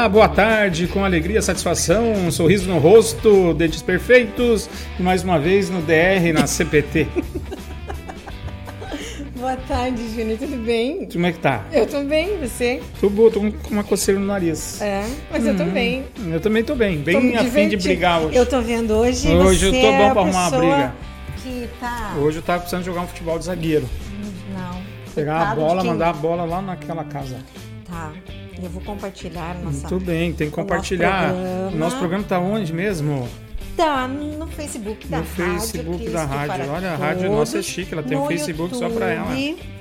Olá, boa tarde, com alegria, satisfação, um sorriso no rosto, dentes perfeitos e mais uma vez no DR, na CPT. Boa tarde, Júnior, tudo bem? Como é que tá? Eu tô bem, você? Tô boa, tô com uma coceira no nariz. É, mas eu tô bem. Eu também tô bem, bem Tô a fim de brigar hoje. Eu tô vendo hoje. Hoje eu tô é bom pra arrumar uma briga. Que tá. Hoje eu tava precisando jogar um futebol de zagueiro. Não. Pegar a bola, mandar a bola lá naquela casa. Tá. Eu vou compartilhar nossa. Muito bem, tem que nosso compartilhar. programa. O nosso programa tá onde mesmo? Tá no Facebook da No rádio. Facebook Cristo da rádio. para Olha, a rádio Todos. nossa é chique, ela tem um No Facebook só pra ela. YouTube.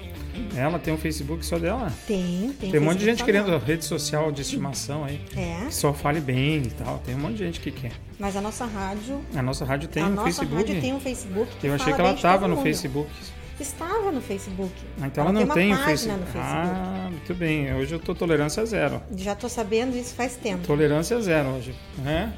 Ela tem um Facebook só dela. Tem, tem. Tem um monte de gente querendo dela. rede social de estimação aí. É, só fale bem e tal. Tem um monte de gente que quer. mas a nossa rádio. A nossa rádio tem a um nossa Facebook. rádio tem um Facebook. Eu achei que ela bem de tava todo no. Facebook. Estava no Facebook. Ah, Então ela, não tem tem uma o página Facebook. no Facebook. Ah, muito bem. Hoje eu tô tolerância zero. Já tô sabendo isso faz tempo. Tolerância zero hoje. Né?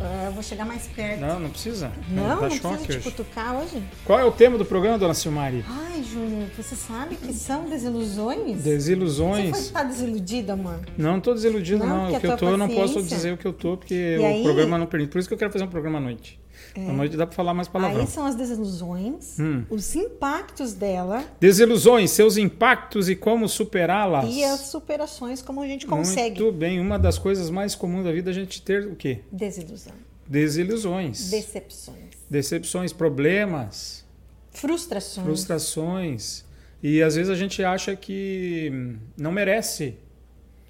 Ah, eu vou chegar mais perto. Não, não precisa. Não, não precisa choque te hoje. cutucar hoje. Qual é o tema do programa, dona Silmari? Ai, Júnior, você sabe que são desilusões? Você Desilusões. pode estar desiludida, amor? Não tô desiludido, Não, não. O que eu tô, eu não posso paciência. dizer o que eu tô, porque E o aí- programa não permite. Por isso que eu quero fazer um programa à noite. À noite dá pra falar mais palavrão. Aí são as desilusões, Hum. os impactos dela Desilusões, seus impactos e como superá-las. e as superações, como a gente consegue. Muito bem. Uma das coisas mais comuns da vida é a gente ter o quê? Desilusão, Desilusões. decepções, Decepções, problemas, frustrações. frustrações. E às vezes a gente acha que não merece.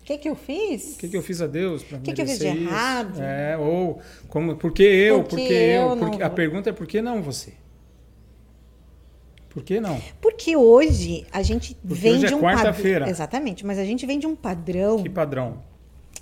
O que, que eu fiz? O que, que eu fiz a Deus para que que eu fiz de merecer isso? errado? É, ou como, por que eu? Por que eu? eu não Por que- a pergunta é por que não você? Por que não? Porque hoje a gente Porque vem hoje é de um quarta-feira. padrão. Exatamente, mas a gente vem de um padrão Que padrão?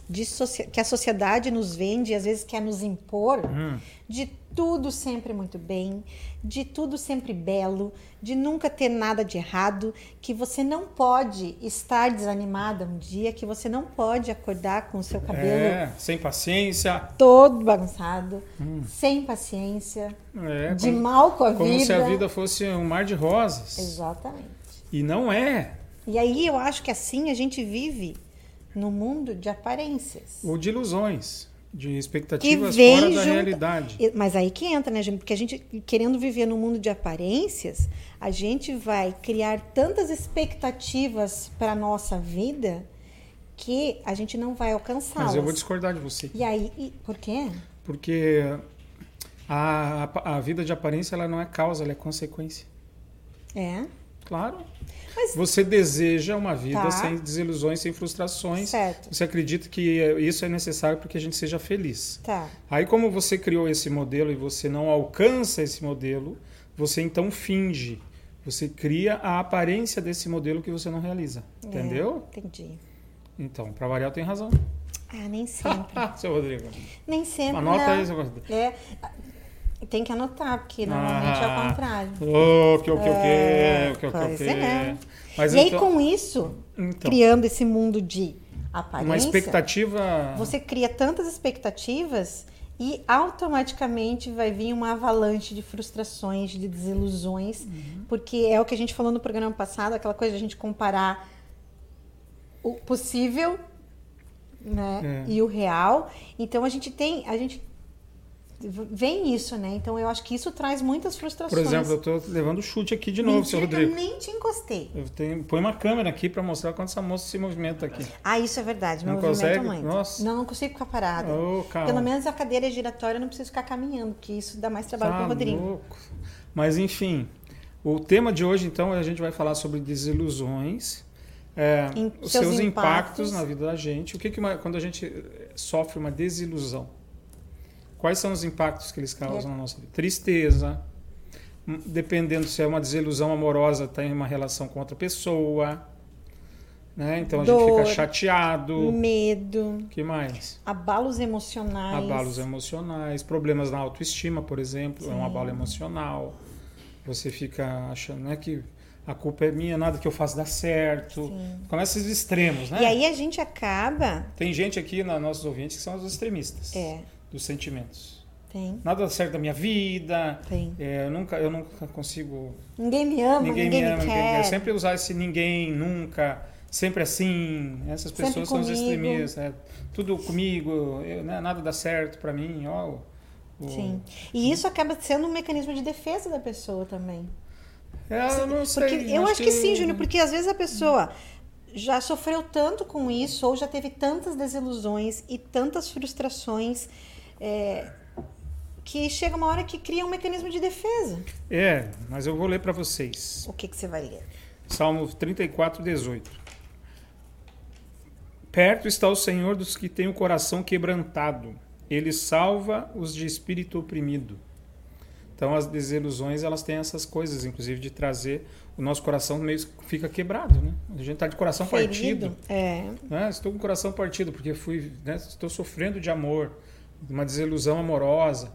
De que a sociedade nos vende, às vezes quer nos impor, Hum. de tudo sempre muito bem, de tudo sempre belo, de nunca ter nada de errado, que você não pode estar desanimada um dia, que você não pode acordar com o seu cabelo É, sem paciência. todo bagunçado, sem paciência, Hum. É, de como, mal com a como vida. se a vida fosse um mar de rosas. Exatamente. E não é. E aí eu acho que assim a gente vive no mundo de aparências. Ou de ilusões, de que expectativas vem fora da junto- realidade. E- Mas aí que entra, né, gente? Porque a gente, querendo viver no mundo de aparências, a gente vai criar tantas expectativas para nossa vida que a gente não vai alcançá-las. Mas eu vou discordar de você. E aí, e- por quê? Porque a, a, a vida de aparência ela não é causa, ela é consequência. É, Claro. Mas- Você deseja uma vida Tá. sem desilusões, sem frustrações. certo. Você acredita que isso é necessário para que a gente seja feliz. Tá. Aí, como você criou esse modelo e você não alcança esse modelo, você então finge. Você cria a aparência desse modelo que você não realiza. Entendeu? É, entendi. Então, para variar, tem razão. Ah, nem sempre. seu Rodrigo. nem sempre. Anota não. aí, seu Rodrigo. É, tem que anotar, porque normalmente é Ah. o contrário. O que, o que, o que, É, o que, o que, o que. é. Mas e aí, então, com isso, então, criando esse mundo de aparência, uma expectativa. você cria tantas expectativas e automaticamente vai vir uma avalanche de frustrações, de desilusões, Uhum. porque é o que a gente falou no programa passado, aquela coisa de a gente comparar o possível né, É. e o real. Então a gente tem, a gente vem isso, né? Então eu acho que isso traz muitas Por frustrações. exemplo, eu estou levando chute aqui de novo, seu Mentira que Rodrigo. eu nem te encostei. Eu tenho, põe uma câmera aqui para mostrar quando essa moça se movimenta aqui. Ah, isso é verdade. Não consegue? muito. Nossa. Não, não consigo ficar parada. Calma. Pelo menos a cadeira é giratória, eu não preciso ficar caminhando, porque isso dá mais trabalho Tá para o Rodrigo. louco. Mas enfim, o tema de hoje então a gente vai falar sobre desilusões, é, os seus seus impactos. impactos na vida da gente. O que, que uma- quando a gente sofre uma desilusão? Quais são os impactos que eles causam na nossa vida? Tristeza. hum, Dependendo se é uma desilusão amorosa, tem uma relação com outra pessoa. Né? Então a gente fica chateado. Medo, que mais? abalos emocionais. Abalos emocionais, problemas na autoestima, por exemplo, é um Sim. abalo emocional. Você fica achando né, que a culpa é minha, nada que eu faço dá certo. Sim. Começa esses extremos, né? E aí a gente acaba. Tem gente aqui, na nossos ouvintes, que são os extremistas É, dos sentimentos. tem, Nada dá certo da minha vida, tem. é, eu, nunca, eu nunca consigo. Ninguém me ama, ninguém, ninguém, me ama, me ninguém quer. É sempre usar esse ninguém, nunca. sempre assim, essas pessoas Sempre são os extremistas, é, tudo comigo, eu, né, nada dá certo para mim, ó. o- Sim. E isso acaba sendo um mecanismo de defesa da pessoa também. É, eu não sei. Porque eu acho que, sim, Júnior, porque às vezes a pessoa já sofreu tanto com isso, ou já teve tantas desilusões e tantas frustrações, é, que chega uma hora que cria um mecanismo de defesa. É, mas eu vou ler para vocês. O que, que você vai ler? Salmo 34, 18. Perto está o Senhor dos que têm o coração quebrantado. Ele salva os de espírito oprimido. Então as desilusões, elas têm essas coisas, inclusive de trazer o nosso coração meio fica quebrado, né? A gente está de coração partido. É. né? Estou com o coração partido porque fui, né? estou sofrendo de amor, uma desilusão amorosa.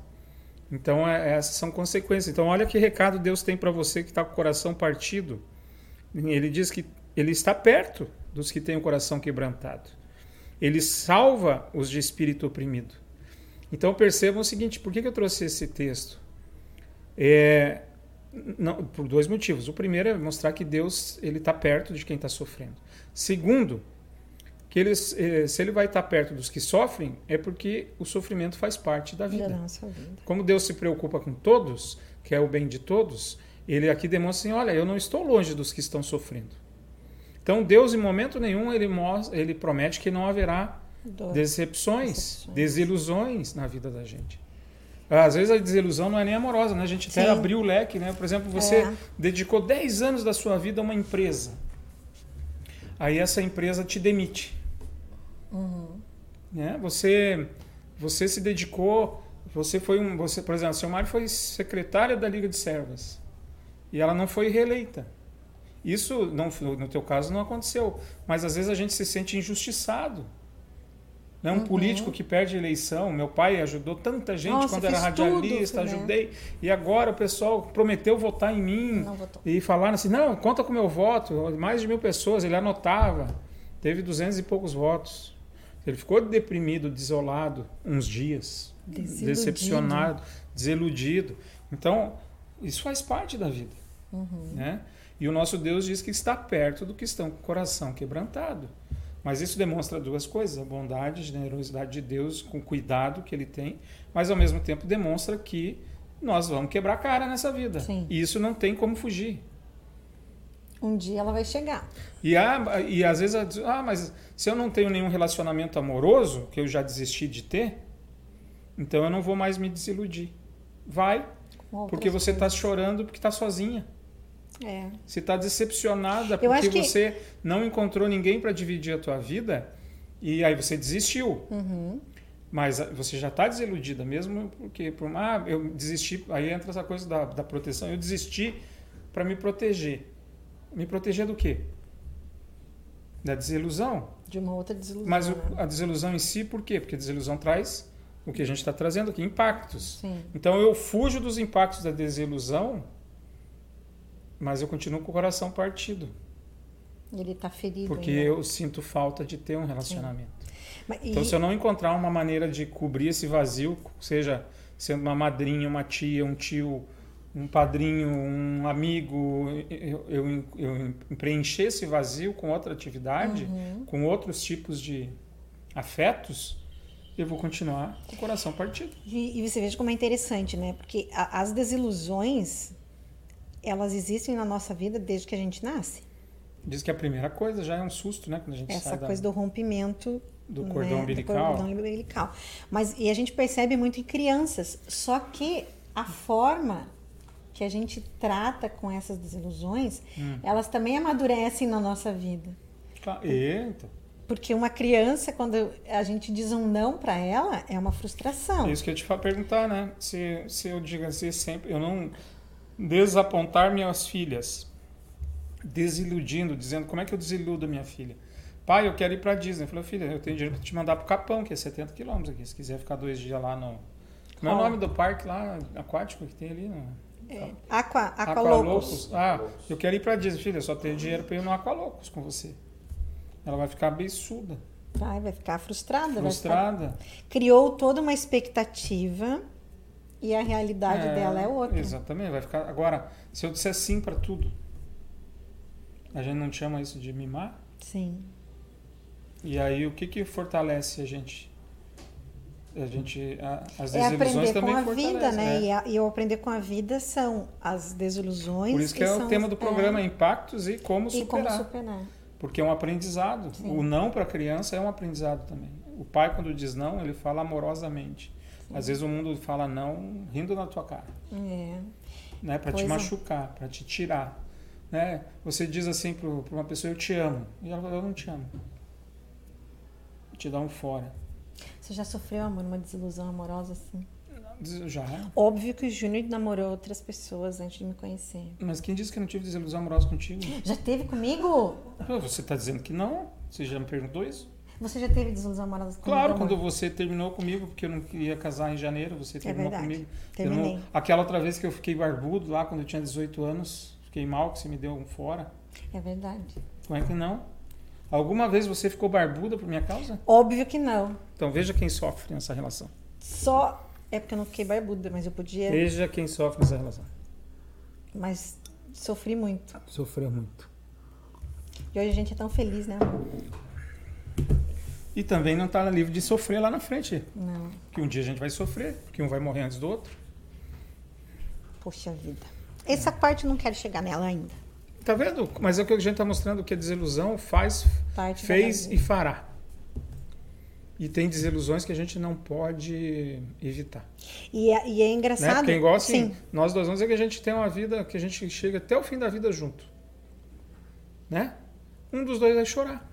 Então é- essas são consequências. Então olha que recado Deus tem para você que está com o coração partido. Ele diz que ele está perto dos que têm o coração quebrantado. Ele salva os de espírito oprimido. Então percebam o seguinte: por que, eu trouxe esse texto? É, não, por dois motivos. O primeiro é mostrar que Deus ele está perto de quem está sofrendo. Segundo, que ele, eh, se ele vai estar perto dos que sofrem, é porque o sofrimento faz parte da Da vida. nossa vida. Como Deus se preocupa com todos, quer o bem de todos, ele aqui demonstra assim: olha, eu não estou longe dos que estão sofrendo. Então Deus, em momento nenhum, ele, mostra, ele promete que não haverá Dor. decepções, Decepções. desilusões na vida da gente. Às vezes a desilusão não é nem amorosa, né? A gente até Sim. abriu o leque, né? Por exemplo, você É. dedicou 10 anos da sua vida a uma empresa. Aí essa empresa te demite. Uhum. Né? Você você se dedicou, você foi um, você, por exemplo, a seu Mário foi secretária da Liga de Servas. E ela não foi reeleita. Isso não, no teu caso não aconteceu, mas às vezes a gente se sente injustiçado. Né? Um Uhum. político que perde a eleição, meu pai ajudou tanta gente Nossa, quando era radialista, tudo, né? ajudei, e agora o pessoal prometeu votar em mim. E falaram assim: não, conta com o meu voto. Mais de mil pessoas, ele anotava. Teve duzentos e poucos votos. Ele ficou deprimido, desolado, uns dias. Desiludido. Decepcionado, desiludido. Então, isso faz parte da vida. Uhum. Né? E o nosso Deus diz que está perto do que estão com o coração quebrantado. Mas isso demonstra duas coisas: a bondade, a generosidade de Deus, com o cuidado que ele tem, mas ao mesmo tempo demonstra que nós vamos quebrar a cara nessa vida. Sim. E isso não tem como fugir. Um dia ela vai chegar. E, há, e às vezes, ela diz, ah, mas se eu não tenho nenhum relacionamento amoroso, que eu já desisti de ter, então eu não vou mais me desiludir. Vai, porque você está chorando porque está sozinha. É. Você está decepcionada Eu porque que- você não encontrou ninguém para dividir a tua vida e aí você desistiu. Uhum. Mas você já está desiludida mesmo porque por, ah, eu desisti. Aí entra essa coisa da, da proteção. Eu desisti para me proteger. Me proteger do quê? Da desilusão. De uma outra desilusão. Mas o- né? a desilusão em si, por quê? Porque a desilusão traz o que a gente está trazendo aqui, impactos. Sim. Então eu fujo dos impactos da desilusão, mas eu continuo com o coração partido. Ele tá ferido. Porque ainda. eu sinto falta de ter um relacionamento. Mas- Então, e- se eu não encontrar uma maneira de cobrir esse vazio, seja sendo uma madrinha, uma tia, um tio, um padrinho, um amigo, eu, eu, eu preencher esse vazio com outra atividade, Uhum. com outros tipos de afetos, eu vou continuar com o coração partido. E, e você veja como é interessante, né? Porque a- as desilusões, elas existem na nossa vida desde que a gente nasce. Diz que a primeira coisa já é um susto, né? Quando a gente Essa sai da- coisa do rompimento do né, cordão do umbilical. cordão umbilical. Mas e a gente percebe muito em crianças. Só que a forma que a gente trata com essas desilusões, Hum. elas também amadurecem na nossa vida. Claro. Eita. Porque uma criança, quando a gente diz um não para ela, é uma frustração. Isso que eu te perguntar, né? Se, se eu digo assim sempre, eu não desapontar minhas filhas, desiludindo, dizendo como é que eu desiludo a minha filha. Pai, eu quero ir para Disney. Eu falei, filha, eu tenho dinheiro para te mandar para o Capão, que é 70 quilômetros aqui. Se quiser ficar dois dias lá no. Como é o Qual? nome do parque lá aquático que tem ali? No... É. Aqua, Aqua Aqualocos. Locos. Ah, eu quero ir para Disney, filha. Eu só tenho dinheiro para ir no Aqualocos com você. Ela vai ficar beiçuda, Vai, vai ficar frustrada. frustrada. ficar- Criou toda uma expectativa e a realidade dela é outra. Exatamente, vai ficar. Agora, se eu disser sim para tudo, a gente não chama isso de mimar? Sim. E aí o que que fortalece a gente? A gente a, as É desilusões aprender com também a vida, né? é. E, a- e o aprender com a vida são as desilusões. Por isso que é o tema do programa, impactos e como é, e como superar. superar. Porque é um aprendizado. Sim. O não para a criança é um aprendizado também. O pai, quando diz não, ele fala amorosamente. Às vezes o mundo fala não rindo na tua cara, É. né? Para te é. machucar, para te tirar. Né? Você diz assim para uma pessoa, eu te amo. E ela fala, eu não te amo. Te dá um fora. Você já sofreu, amor, uma desilusão amorosa assim? Já. Óbvio que o Júnior namorou outras pessoas antes de me conhecer. Mas quem disse que eu não tive desilusão amorosa contigo? Já teve comigo? Pô, Você está dizendo que não? Você já me perguntou isso? Você já teve desilusão amorosa comigo? Claro, quando você terminou comigo, porque eu não queria casar em janeiro, você terminou É verdade. comigo. Terminei. não- aquela outra vez que eu fiquei barbudo lá, quando eu tinha 18 anos, fiquei mal, que você me deu um fora. É verdade. Como é que não? Alguma vez você ficou barbuda por minha causa? Óbvio que não. Então veja quem sofre nessa relação. Só é porque eu não fiquei barbuda, mas eu podia. Veja quem sofre nessa relação. Mas sofri muito. Sofreu muito. E hoje a gente é tão feliz, né? E também não está livre de sofrer lá na frente. Não. Que um dia a gente vai sofrer, que um vai morrer antes do outro. Poxa vida. Essa parte eu não quero chegar nela ainda. Tá vendo? Mas é o que a gente está mostrando que a desilusão faz, Parte fez e fará. E tem desilusões que a gente não pode evitar. E é, e é Né? engraçado. Porque igual assim, Sim. nós dois vamos dizer que a gente tem uma vida que a gente chega até o fim da vida junto. Né? Um dos dois vai chorar.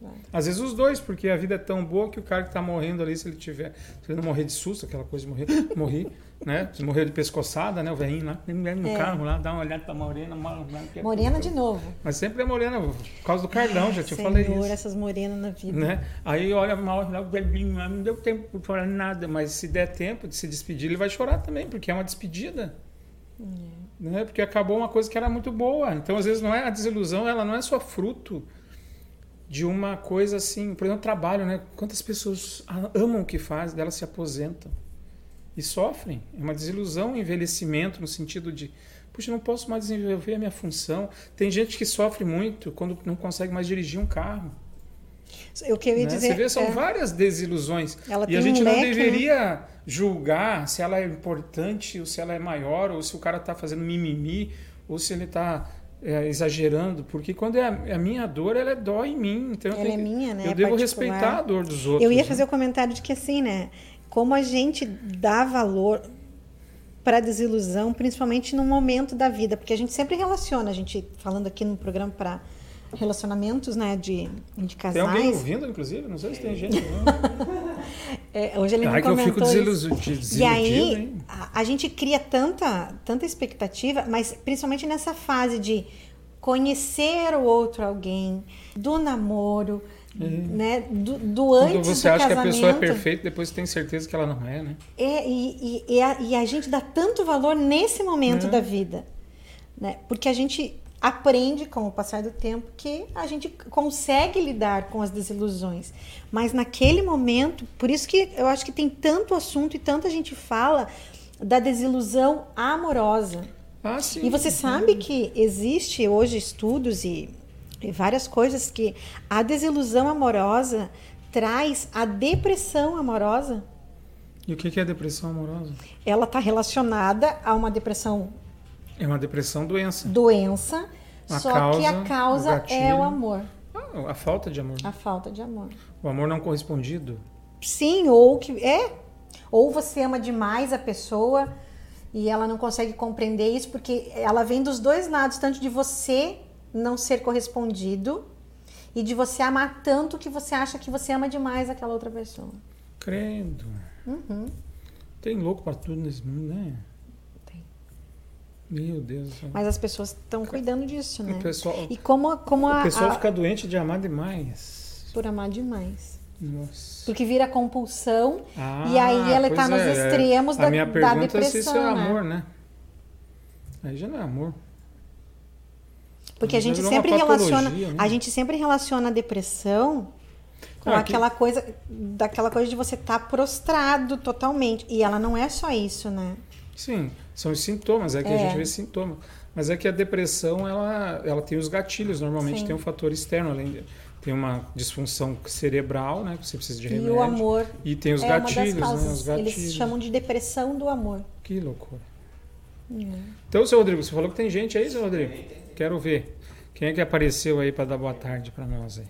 Vai. Às vezes os dois, porque a vida é tão boa que o cara que está morrendo ali, se ele tiver, se ele não morrer de susto, aquela coisa de morrer, morrer, né? Se morrer de pescoçada, né? O velhinho lá, no É. carro lá, dá uma olhada pra morena, morena, de novo. Mas sempre é morena, por causa do Carlão, já te Senhor, falei isso. essas morenas na vida. Né? Aí olha mal, o velhinho lá, não deu tempo para falar nada, mas se der tempo de se despedir, ele vai chorar também, porque é uma despedida. Né? Porque acabou uma coisa que era muito boa. Então, às vezes, não é a desilusão, ela não é só fruto de uma coisa assim, por exemplo, trabalho, né? Quantas pessoas amam o que fazem, delas se aposentam e sofrem. É uma desilusão, um envelhecimento no sentido de, puxa, eu não posso mais desenvolver a minha função. Tem gente que sofre muito quando não consegue mais dirigir um carro. Eu ia né? dizer. Você vê, são é, várias desilusões. Ela e a gente um não leque, né? deveria julgar se ela é importante, ou se ela é maior, ou se o cara está fazendo mimimi, ou se ele está exagerando. Porque quando é a, é a minha dor, ela é dói em mim. Então eu, Ela é tenho que- minha, né? eu É devo particular. respeitar a dor dos outros. Eu ia né? fazer o comentário de que assim, né? Como a gente dá valor para desilusão, principalmente num momento da vida, porque a gente sempre relaciona, a gente falando aqui no programa para relacionamentos, né, de, de Tem alguém casais. ouvindo, inclusive? Não sei se tem gente. Não. É, hoje ele Ai, não que eu fico comentou desiluso- desiludido, E aí, hein? a, a gente cria tanta, tanta expectativa, mas principalmente nessa fase de conhecer o outro alguém, do namoro, né, do, do antes Quando você do acha que a casamento. pessoa é perfeita, depois tem certeza que ela não é, né? É, e, e- e a, e a gente dá tanto valor nesse momento É. da vida, né? Porque a gente aprende com o passar do tempo que a gente consegue lidar com as desilusões. Mas naquele momento, por isso que eu acho que tem tanto assunto e tanta gente fala da desilusão amorosa. Ah, sim. E você sabe que existe hoje estudos e, e várias coisas que a desilusão amorosa traz a depressão amorosa E o que é depressão amorosa? ela está relacionada a uma depressão É uma depressão doença. doença, A só causa, que a causa o é o amor, Ah, a falta de amor. a falta de amor. O amor não correspondido. Sim, ou que é, ou você ama demais a pessoa e ela não consegue compreender isso porque ela vem dos dois lados, tanto de você não ser correspondido e de você amar tanto que você acha que você ama demais aquela outra pessoa. Credo. Uhum. Tem louco pra tudo nesse mundo, né? Tem. Meu Deus do céu. Mas as pessoas estão cuidando disso, né? O pessoal, E como, como a, o pessoal a- fica doente de amar demais. por amar demais. Nossa. Porque vira compulsão Ah, e aí ela está pois nos é, é. extremos da, A minha da pergunta é se depressão, isso é né? amor, né? Aí já não é amor. Porque a gente virou sempre relaciona, né? a gente sempre relaciona a depressão com Ah, que- aquela coisa, daquela coisa de você estar prostrado totalmente. E ela não é só isso, né? Sim, são os sintomas, é que a É. gente vê sintomas. Mas é que a depressão, ela, ela tem os gatilhos, normalmente Sim. tem um fator externo, além de, tem uma disfunção cerebral, né? Que você precisa de E remédio. o amor E tem os é uma das gatilhos, né? causas. Os gatilhos. Eles chamam de depressão do amor. Que loucura. Então, seu Rodrigo, você falou que tem gente aí, seu Rodrigo? Quero ver. Quem é que apareceu aí para dar boa tarde para nós aí?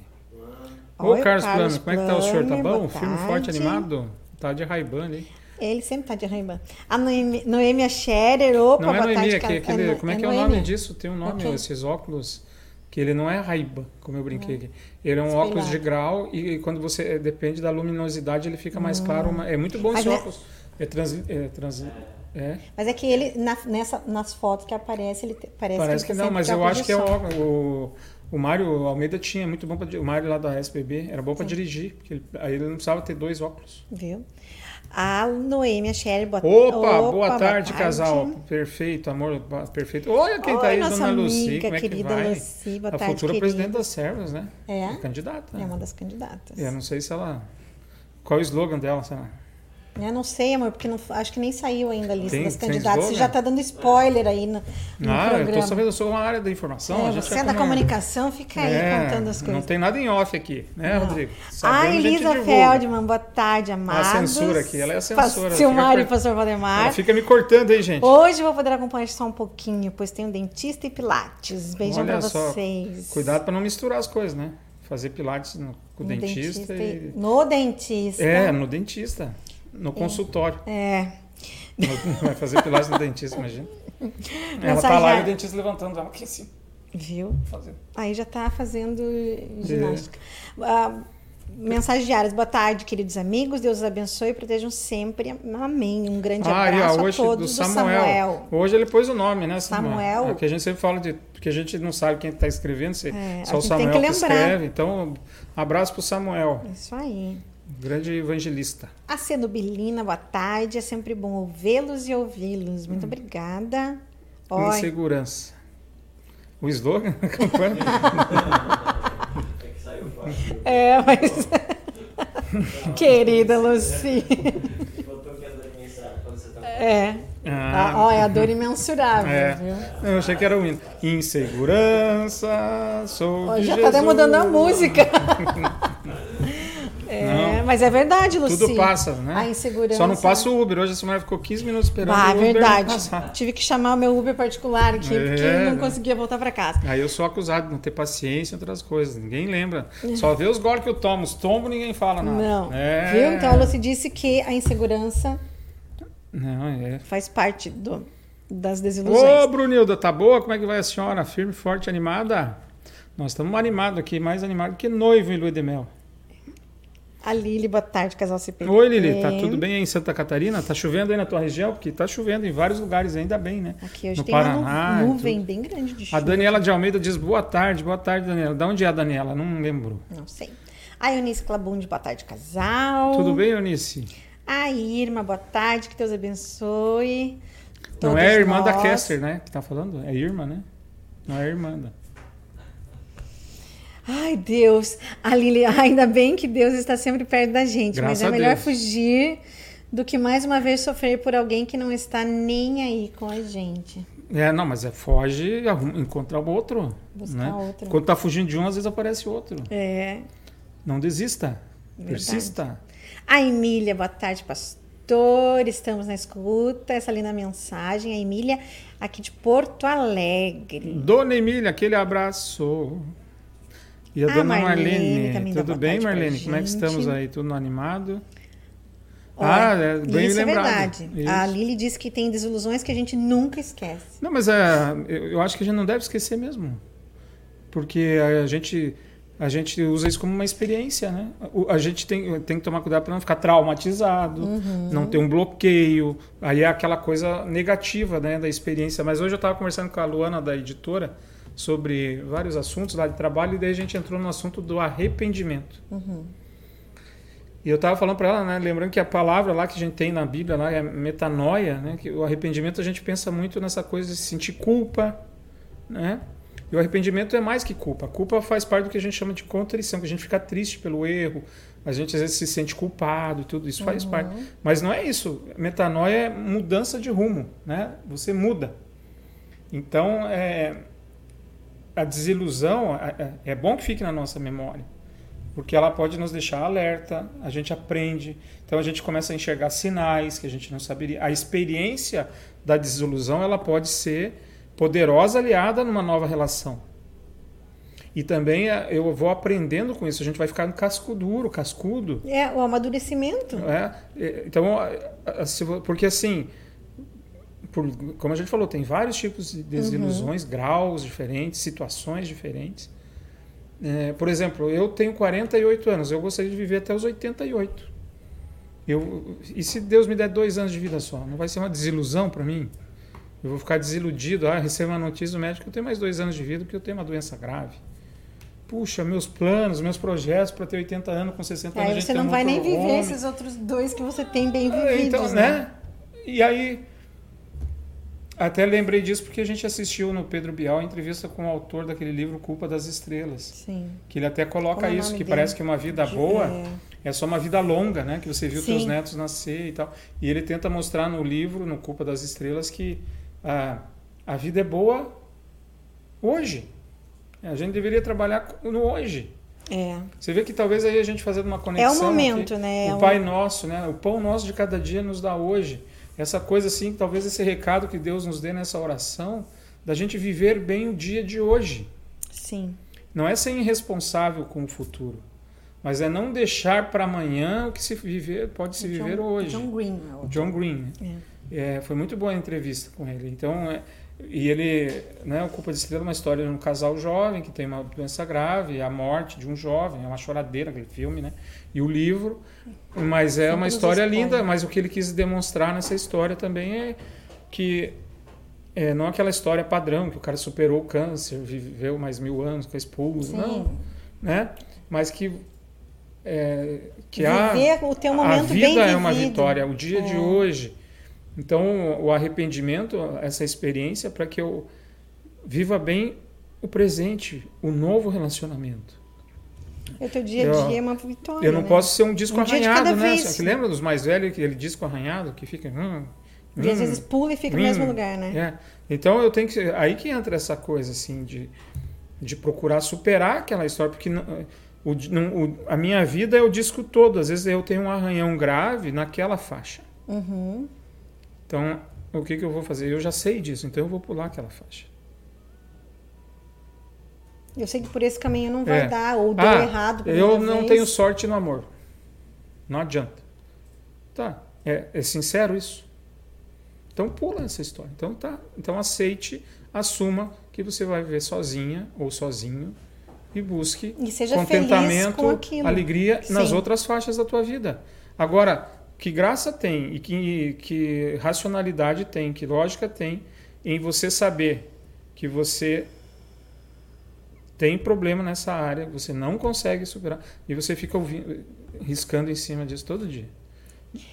Ô, Oi, Carlos, Carlos Plano, como é que tá o senhor? Tá bom? Filme forte, animado? Tá de Ray-Ban aí. Ele sempre tá de Ray-Ban. A Noemi- Noêmia Scherer, opa, Não é boa Noemi, tarde. é que- Ca- aquele, No- como é que é o nome disso? Tem um nome, Ok. esses óculos, que ele não é Ray-Ban, como eu brinquei aqui. Ele é um óculos de grau e quando você, depende da luminosidade, ele fica mais claro. uma- é muito bom esse né- óculos. É trans... É, trans é. Mas é que ele, na- nessa, nas fotos que aparece, ele te- parece, Parece que ele não, sempre mas a eu acho que é o, o, o Mário Almeida tinha muito bom para o Mário lá da SBB, era bom para dirigir, porque ele, aí ele não precisava ter dois óculos. Viu? A Noêmia Scherer, boa Opa, boa, tarde, casal. Perfeito, amor, perfeito. Olha quem Oi, tá aí, Dona amiga, como é que querida vai? Luci, boa a tarde, futura querida. presidente das servas, né? É? candidata. É uma das candidatas. Eu não sei se ela... Qual é o slogan dela, sei lá. Eu não sei, amor, porque não, acho que nem saiu ainda a lista Tem- das candidatas. Você já tá dando spoiler aí no, no ah, programa. eu tô sabendo, eu sou uma área da informação. É, a você é da come- comunicação, fica aí É, contando as Não coisas. tem nada em off aqui, né, Não. Rodrigo? A Sabendo, a gente Elisa. Feldman, boa tarde, amados. censura aqui, ela é a censura, Silmário e fica- pastor Valdemar. Ela fica me cortando aí, gente. Hoje eu vou poder acompanhar só um pouquinho, pois tem um dentista e pilates. Beijão pra só, vocês. Cuidado para não misturar as coisas, né? Fazer pilates no, com o No dentista, e... No dentista. É, no dentista. No consultório. É. Vai fazer pilates no dentista, imagina. Ela tá Mensagear. lá e o dentista levantando ela aqui assim, Viu? fazendo. Aí já tá fazendo É. ginástica. Ah, mensagens diárias. Boa tarde, queridos amigos. Deus os abençoe e protejam sempre. Amém. Um grande Ah, abraço ó, a hoje todos do Samuel. Hoje ele pôs o nome, né, Samuel? Samuel. É que a gente sempre fala de. Porque a gente não sabe quem está escrevendo, se, É, só o tem Samuel que que, escreve. Então, abraço pro Samuel, Isso aí. Grande evangelista. A Cenubilina, boa tarde. É sempre bom ouvi-los e ouvi-los. Hum. Muito obrigada. Oi. Insegurança. O slogan da campanha. É que saiu fora. É, mas. Querida Luci. É. Ah, Ah, ó, é a dor imensurável, É. viu? Eu achei que era o hino. Insegurança, sou de já Jesus. tá até mudando a música. É, mas é verdade, Luci. Tudo passa, né? A insegurança. Só não passa o Uber. Hoje a semana ficou 15 minutos esperando Ah, o Uber verdade. passar. Tive que chamar o meu Uber particular aqui, É, porque eu não né? conseguia voltar pra casa. Aí eu sou acusado de não ter paciência e outras coisas. Ninguém lembra. Só vê os goles que eu tomo. Os tombos ninguém fala nada. Não. É. Viu? Então a Luci disse que a insegurança Não, é. faz parte do, das Ô, desilusões. Brunilda, tá boa? Como é que vai a senhora? Firme, forte, animada? Nós estamos animados aqui, mais animados que noivo em lua de mel. A Lili, boa tarde, casal CP. Oi, Lili, tá tudo bem aí em Santa Catarina? Tá chovendo aí na tua região? Porque tá chovendo em vários lugares, ainda bem, né? Aqui hoje no tem Paraná. uma nu- nuvem bem grande de A chuva. Daniela de Almeida diz boa tarde, boa tarde, Daniela. Da onde é a Daniela? Não lembro. Não sei. A Eunice Clabunde, boa tarde, casal. Tudo bem, Eunice? A Irma, boa tarde, que Deus abençoe. Não é a irmã da nós. Kester, né? Que tá falando? É irmã, né? Não é a irmã da. Ai, Deus. A Lili, ainda bem que Deus está sempre perto da gente, Graças mas é melhor Deus. fugir do que mais uma vez sofrer por alguém que não está nem aí com a gente. É, não, mas é foge e encontra o outro. Buscar né? outro. Quando tá fugindo de um, às vezes aparece outro. É. Não desista. Verdade. Persista. A Emília, boa tarde, pastor. Estamos na escuta. Essa linda mensagem. A Emília, aqui de Porto Alegre. Dona Emília, aquele abraço. E a A dona Marlene Marlene. Tudo bem, Marlene? Como é que estamos aí? Tudo animado? Olha, ah, é bem isso lembrado. é verdade. Isso. A Lili disse que tem desilusões que a gente nunca esquece. Não, mas é, eu eu acho que a gente não deve esquecer mesmo. Porque a gente, a gente usa isso como uma experiência, né? A gente tem, tem que tomar cuidado para não ficar traumatizado, Uhum. não ter um bloqueio. Aí é aquela coisa negativa né, da experiência. Mas hoje eu estava conversando com a Luana, da editora, sobre vários assuntos lá de trabalho, e daí a gente entrou no assunto do arrependimento. E eu estava falando para ela, né, lembrando que a palavra lá que a gente tem na Bíblia lá é metanoia, né, que o arrependimento a gente pensa muito nessa coisa de sentir culpa, né? E o arrependimento é mais que culpa. A culpa faz parte do que a gente chama de contrição, que a gente fica triste pelo erro, a gente às vezes se sente culpado e tudo, isso faz parte. Mas não é isso. Metanoia é mudança de rumo, né? Você muda. Então, é, a desilusão é, é bom que fique na nossa memória. porque ela pode nos deixar alerta, a gente aprende, então a gente começa a enxergar sinais que a gente não saberia. A experiência da desilusão ela pode ser poderosa aliada numa nova relação. E também eh, eu vou aprendendo com isso, a gente vai ficando casco duro, cascudo. É, o amadurecimento. É, então, porque assim, por, como a gente falou, tem vários tipos de desilusões, uhum. graus diferentes, situações diferentes. É, por exemplo, eu tenho 48 anos, eu gostaria de viver até os 88. Eu, e se Deus me der dois anos de vida só? Não vai ser uma desilusão para mim? Eu vou ficar desiludido. Ah, recebo uma notícia do médico que eu tenho mais dois anos de vida porque eu tenho uma doença grave. Puxa, meus planos, meus projetos para ter 80 anos com 60 anos. Aí você não vai nem viver esses outros dois que você tem bem ah, vividos. Então, né? né? E aí até lembrei disso porque a gente assistiu no Pedro Bial a entrevista com o autor daquele livro Culpa das Estrelas. Sim. Que ele até coloca é isso, que dele? parece que uma vida boa é. é. só uma vida longa, né? Que você viu Sim. seus netos nascer e tal. E ele tenta mostrar no livro, no Culpa das Estrelas, que a, a vida é boa hoje. A gente deveria trabalhar no hoje. É. Você vê que talvez aí a gente fazendo uma conexão. É o momento, aqui, né? É o Pai Nosso, né? O pão nosso de cada dia nos dá hoje. Essa coisa assim, talvez esse recado que Deus nos dê nessa oração, da gente viver bem o dia de hoje. Sim. Não é ser irresponsável com o futuro, mas é não deixar para amanhã o que se viver pode se John, viver hoje. John Green. É John Green. É. É, foi muito boa a entrevista com ele. Então, é, e ele né, ocupa de estrela uma história de um casal jovem que tem uma doença grave, a morte de um jovem, é uma choradeira aquele filme, né? E o livro, mas é uma história linda, mas o que ele quis demonstrar nessa história também é que é, não aquela história padrão, que o cara superou o câncer, viveu mais mil anos com a esposa, Sim. não, né? Mas que é, que Viver a, o teu momento a vida é uma vitória, o dia é. de hoje então, o arrependimento, essa experiência, para que eu viva bem o presente, o novo relacionamento. O teu dia a dia é uma vitória. Eu não né? posso ser um disco um arranhado, né? Você lembra dos mais velhos, aquele disco arranhado que fica. Hum, e às hum, vezes pula e fica hum, no mesmo lugar, né? É. Então eu tenho que. Aí que entra essa coisa, assim, de, de procurar superar aquela história, porque não, o, não, o, a minha vida é o disco todo. Às vezes eu tenho um arranhão grave naquela faixa. Uhum. Então, o que, que eu vou fazer? Eu já sei disso, então eu vou pular aquela faixa. Eu sei que por esse caminho não vai é. dar, ou deu ah, errado. Eu não vez. tenho sorte no amor. Não adianta. Tá, é, é sincero isso. Então pula essa história. Então tá. Então aceite, assuma que você vai viver sozinha ou sozinho e busque e contentamento, alegria Sim. nas outras faixas da tua vida. Agora, que graça tem e que, que racionalidade tem, que lógica tem em você saber que você tem problema nessa área, você não consegue superar e você fica ouvindo, riscando em cima disso todo dia.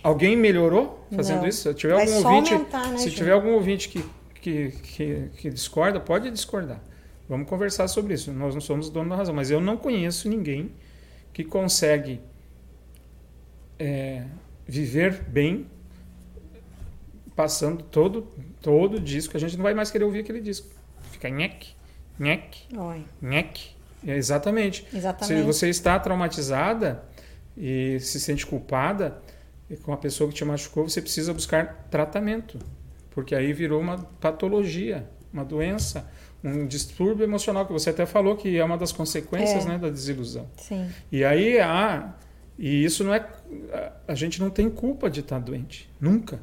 Alguém melhorou fazendo não. isso? Se tiver Vai algum ouvinte, aumentar, né, se gente? tiver algum ouvinte que, que, que, que discorda, pode discordar. Vamos conversar sobre isso. Nós não somos donos da razão, mas eu não conheço ninguém que consegue é, viver bem passando todo todo disco. A gente não vai mais querer ouvir aquele disco. Fica nhec, nhec, nhec. É, exatamente. exatamente. Se você está traumatizada e se sente culpada com a pessoa que te machucou, você precisa buscar tratamento. Porque aí virou uma patologia, uma doença, um distúrbio emocional, que você até falou que é uma das consequências é. né, da desilusão. Sim. E aí há e isso não é. A gente não tem culpa de estar doente. Nunca.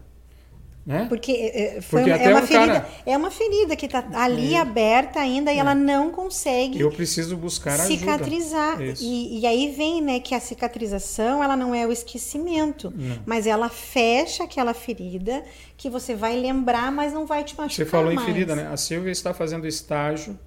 Né? Porque, é, é, foi Porque uma, é, uma ferida, cara... é uma ferida que está ali é. aberta ainda e ela é. não consegue eu preciso buscar cicatrizar e, e, aí vem né que a cicatrização ela não é o esquecimento não. mas ela fecha aquela ferida que você vai lembrar mas não vai te machucar você falou mais. em ferida né a Silvia está fazendo estágio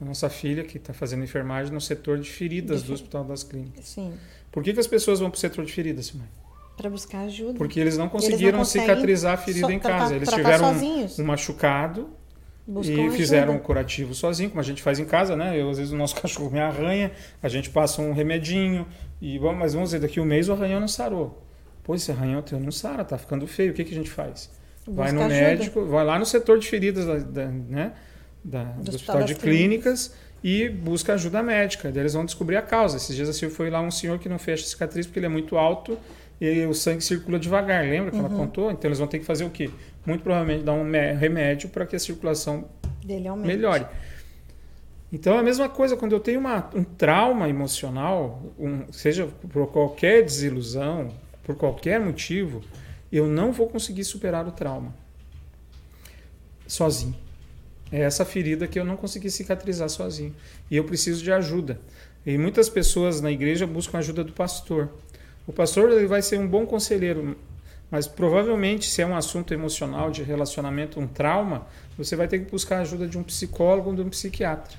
a nossa filha que está fazendo enfermagem no setor de feridas de... do Hospital das Clínicas sim por que, que as pessoas vão para o setor de feridas, Simone? Para buscar ajuda. Porque eles não conseguiram eles não cicatrizar a ferida so, em casa. Eles tiveram um, um, machucado Buscam e fizeram um curativo sozinho, como a gente faz em casa, né? Eu, às vezes o nosso cachorro me arranha, a gente passa um remedinho, e bom, mas vamos dizer, daqui um mês o arranhão não sarou. Pô, esse arranhão teu não sara, tá ficando feio. O que, que a gente faz? Busca vai no ajuda. médico, vai lá no setor de feridas da, da né? Da, do, do, hospital, de clínicas, clínicas e busca ajuda médica. Daí eles vão descobrir a causa. Esses dias assim, foi lá um senhor que não fecha a cicatriz porque ele é muito alto e o sangue circula devagar. Lembra que ela contou? Então eles vão ter que fazer o quê? Muito provavelmente dar um remédio para que a circulação melhore. Então é a mesma coisa quando eu tenho uma- um trauma emocional, um- seja por qualquer desilusão, por qualquer motivo, eu não vou conseguir superar o trauma sozinho. É essa ferida que eu não consegui cicatrizar sozinho. E eu preciso de ajuda. E muitas pessoas na igreja buscam a ajuda do pastor. O pastor ele vai ser um bom conselheiro, mas provavelmente se é um assunto emocional, de relacionamento, um trauma, você vai ter que buscar a ajuda de um psicólogo ou de um psiquiatra.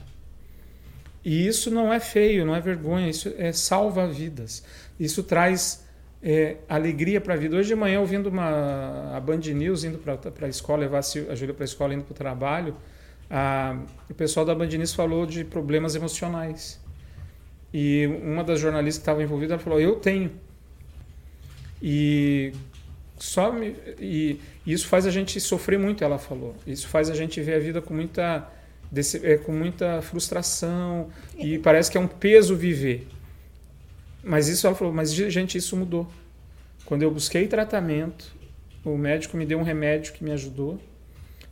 E isso não é feio, não é vergonha, isso é salva vidas. Isso traz é, alegria para a vida. Hoje de manhã, ouvindo uma, a Band News, indo para a escola, levar a Júlia para a escola, indo para o trabalho, a, o pessoal da Band News falou de problemas emocionais. E uma das jornalistas que estava envolvida falou: Eu tenho. E só me, e isso faz a gente sofrer muito, ela falou. Isso faz a gente ver a vida com muita desse- é, com muita frustração e parece que é um peso viver. Mas isso ela falou, mas gente, isso mudou. Quando eu busquei tratamento, o médico me deu um remédio que me ajudou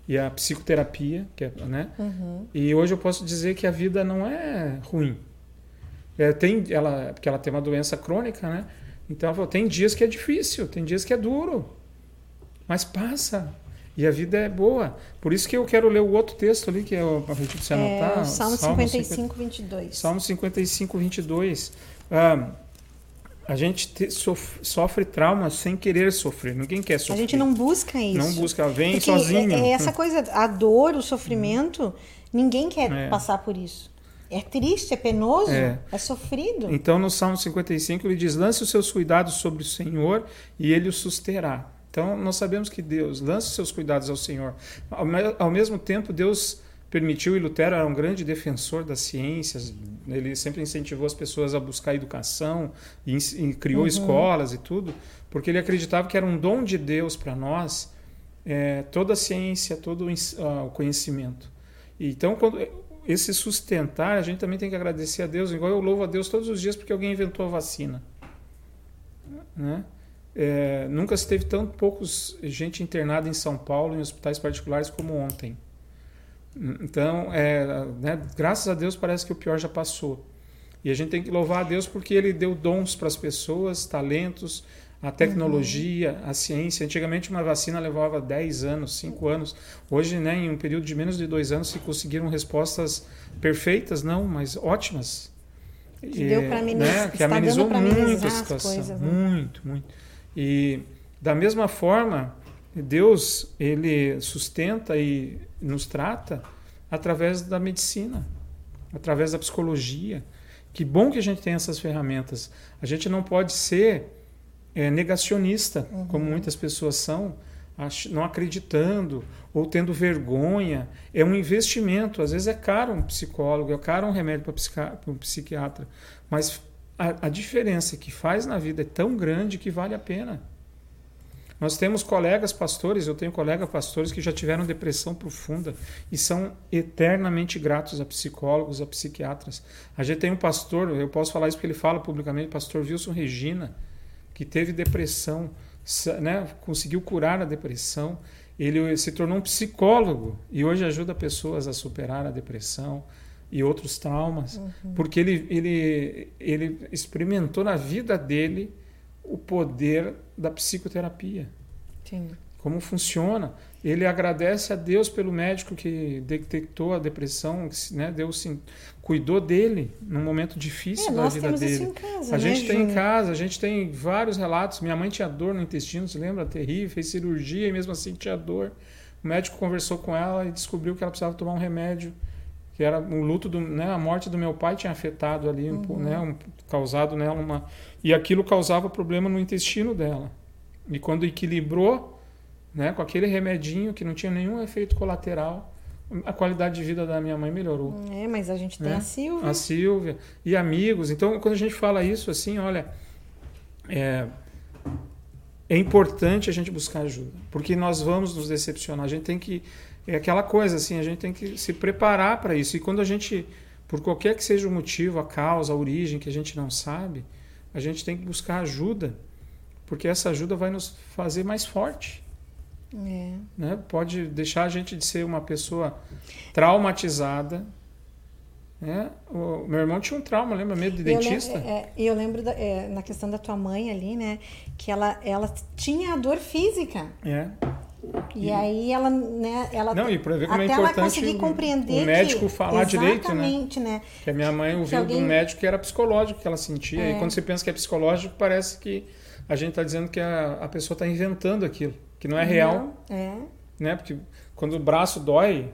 e a psicoterapia, que é, né? Uhum. E hoje eu posso dizer que a vida não é ruim. É, tem, ela, porque ela tem uma doença crônica, né? Então ela falou, tem dias que é difícil, tem dias que é duro, mas passa. E a vida é boa. Por isso que eu quero ler o outro texto ali, que é o para você anotar. É, Salmo Salmo 55, 22. Salmo 55, 22. Ah, a gente te- sof- sofre trauma sem querer sofrer. Ninguém quer A sofrer. gente não busca isso. Não busca, vem Porque sozinho. É, é essa coisa, a dor, o sofrimento, ninguém quer É. passar por isso. É triste, é penoso, É. é, sofrido. Então, no Salmo 55, ele diz: lance os seus cuidados sobre o Senhor e ele o susterá. Então, nós sabemos que Deus lança os seus cuidados ao Senhor. Ao, ao mesmo tempo, Deus permitiu, e Lutero era um grande defensor das ciências, ele sempre incentivou as pessoas a buscar educação, e, e criou escolas e tudo, porque ele acreditava que era um dom de Deus para nós é, toda a ciência, todo o ah, o conhecimento. Então, quando esse sustentar, a gente também tem que agradecer a Deus, igual eu louvo a Deus todos os dias porque alguém inventou a vacina. Né? É, nunca se teve tão poucos gente internada em São Paulo, em hospitais particulares, como ontem. Então, é, né, graças a Deus, parece que o pior já passou. E a gente tem que louvar a Deus porque Ele deu dons para as pessoas, talentos, a tecnologia, a ciência. Antigamente, uma vacina levava 10 anos, 5 anos. Hoje, né, em um período de menos de dois anos, se conseguiram respostas perfeitas, não, mas ótimas. Que deu pra amenizar- né, que amenizou muito a situação. coisas, né? Muito, muito. E da mesma forma, Deus ele sustenta e nos trata através da medicina, através da psicologia. Que bom que a gente tem essas ferramentas. A gente não pode ser é, negacionista, Uhum. como muitas pessoas são, não acreditando ou tendo vergonha. É um investimento. Às vezes é caro um psicólogo, é caro um remédio para um psiquiatra. Mas a, a diferença que faz na vida é tão grande que vale a pena. Nós temos colegas pastores, eu tenho colegas pastores que já tiveram depressão profunda e são eternamente gratos a psicólogos, a psiquiatras. A gente tem um pastor, eu posso falar isso porque ele fala publicamente, pastor Wilson Regina, que teve depressão, né, conseguiu curar a depressão. Ele se tornou um psicólogo e hoje ajuda pessoas a superar a depressão e outros traumas, porque ele, ele, ele experimentou na vida dele o poder da psicoterapia Sim. como funciona. Ele agradece a Deus pelo médico que detectou a depressão, que, né, Deus sim, cuidou dele num momento difícil É, da vida dele. casa, a né, gente tem em casa, a gente tem vários relatos. Minha mãe tinha dor no intestino, se lembra? Terrível, fez cirurgia e mesmo assim tinha dor. O médico conversou com ela e descobriu que ela precisava tomar um remédio, que era o luto do, né, a morte do meu pai tinha afetado ali, um Uhum. né, um, causado nela uma e aquilo causava problema no intestino dela. E quando equilibrou, né, com aquele remedinho que não tinha nenhum efeito colateral, a qualidade de vida da minha mãe melhorou. É, mas a gente tem Né? a Silvia. A Silvia e amigos. Então, quando a gente fala isso, assim, olha, é, é importante a gente buscar ajuda, porque nós vamos nos decepcionar. A gente tem que é aquela coisa assim, a gente tem que se preparar para isso. E quando a gente por qualquer que seja o motivo, a causa, a origem que a gente não sabe, a gente tem que buscar ajuda, porque essa ajuda vai nos fazer mais forte. É. Né? Pode deixar a gente de ser uma pessoa traumatizada. Né? O meu irmão tinha um trauma, lembra? Medo de Eu dentista. é, é, eu lembro da- é, na questão da tua mãe ali, né? Que ela, ela tinha a dor física. É. E aí ela, né? Ela, Não, e pra ver como é até ela importante conseguir compreender o médico que, falar direito, né? Né? Que a minha mãe ouviu alguém- de um médico que era psicológico que ela sentia. É. E quando você pensa que é psicológico, parece que a gente está dizendo que a, a pessoa está inventando aquilo, que não é real. Não, é. né? Porque quando o braço dói,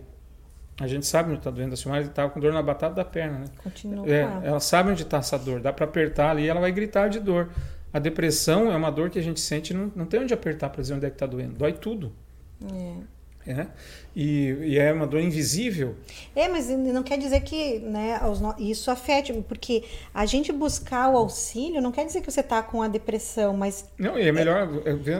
a gente sabe onde está doendo. A Silmara estava com dor na batata da perna, né? Continua. É, ela. ela sabe onde está essa dor. Dá para apertar ali e ela vai gritar de dor. A depressão é uma dor que a gente sente não, não tem onde apertar para dizer onde é que está doendo. Dói tudo. É. É? E, e é uma dor invisível. É, mas não quer dizer que né, isso afete, porque a gente buscar o auxílio não quer dizer que você está com a depressão, mas Não, e é melhor.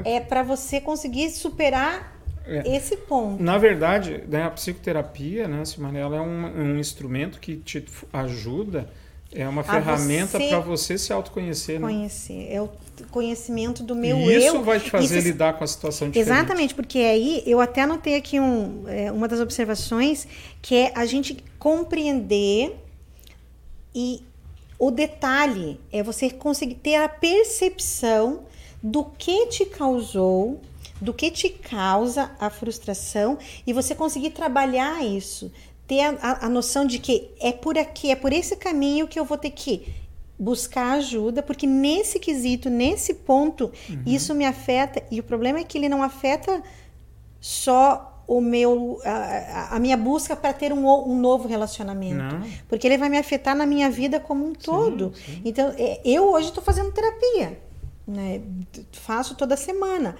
é, é para você conseguir superar É. esse ponto. Na verdade, né, a psicoterapia, né, Silmara, ela é um, um instrumento que te ajuda, é uma ferramenta para você se autoconhecer. Né? Conhecer. É o conhecimento do meu e isso eu. vai te fazer Isso- lidar com a situação diferente. Exatamente, porque aí eu até anotei aqui um, é, uma das observações que é a gente compreender e o detalhe é você conseguir ter a percepção do que te causou, do que te causa a frustração e você conseguir trabalhar isso, ter a, a- a noção de que é por aqui, é por esse caminho que eu vou ter que buscar ajuda, porque nesse quesito, nesse ponto, isso me afeta e o problema é que ele não afeta só o meu a, a- minha busca para ter um, um novo relacionamento, Não. porque ele vai me afetar na minha vida como um todo. sim. Então, é, eu hoje estou fazendo terapia, né? Faço toda semana.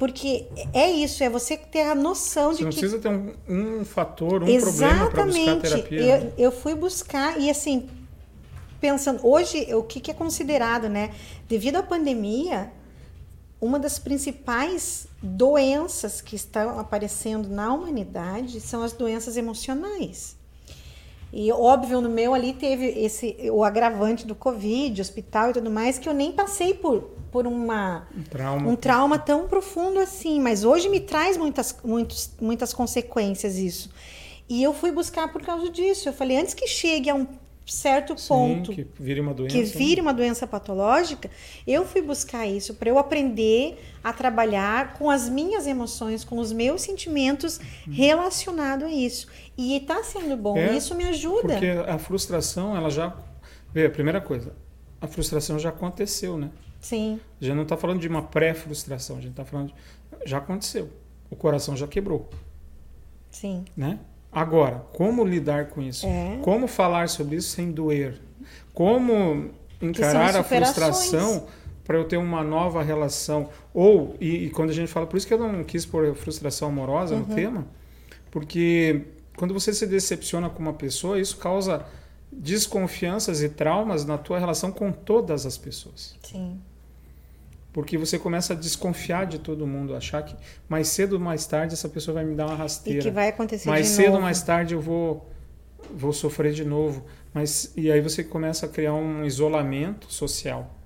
Porque é isso, é você ter a noção Você de que precisa ter um, um fator, um problema para buscar Exatamente. terapia. né? Eu, eu fui buscar e assim, pensando, hoje o que, que é considerado, né? Devido à pandemia, uma das principais doenças que estão aparecendo na humanidade são as doenças emocionais. E óbvio, no meu ali teve esse o agravante do Covid, hospital e tudo mais, que eu nem passei por, por uma Um trauma. um trauma tão profundo assim, mas hoje me traz muitas, muitos, muitas consequências isso. E eu fui buscar por causa disso. Eu falei, antes que chegue a um certo Sim, ponto que vire uma doença. que né? vire uma doença patológica, eu fui buscar isso para eu aprender a trabalhar com as minhas emoções, com os meus sentimentos relacionado a isso. E está sendo bom, É, isso me ajuda. Porque a frustração, ela já. A primeira coisa, a frustração já aconteceu, né? Sim, A gente não está falando de uma pré-frustração, a gente está falando de. Já aconteceu. O coração já quebrou, sim. né? Agora, como lidar com isso? É. Como falar sobre isso sem doer? Como encarar a frustração para eu ter uma nova relação? Ou, e, e quando a gente fala, por isso que eu não quis pôr frustração amorosa Uhum. no tema, porque quando você se decepciona com uma pessoa, isso causa desconfianças e traumas na tua relação com todas as pessoas. Sim. Porque você começa a desconfiar de todo mundo, achar que mais cedo ou mais tarde essa pessoa vai me dar uma E rasteira. que vai acontecer mais de cedo ou mais tarde eu vou vou sofrer de novo. Mas e aí você começa a criar um isolamento social,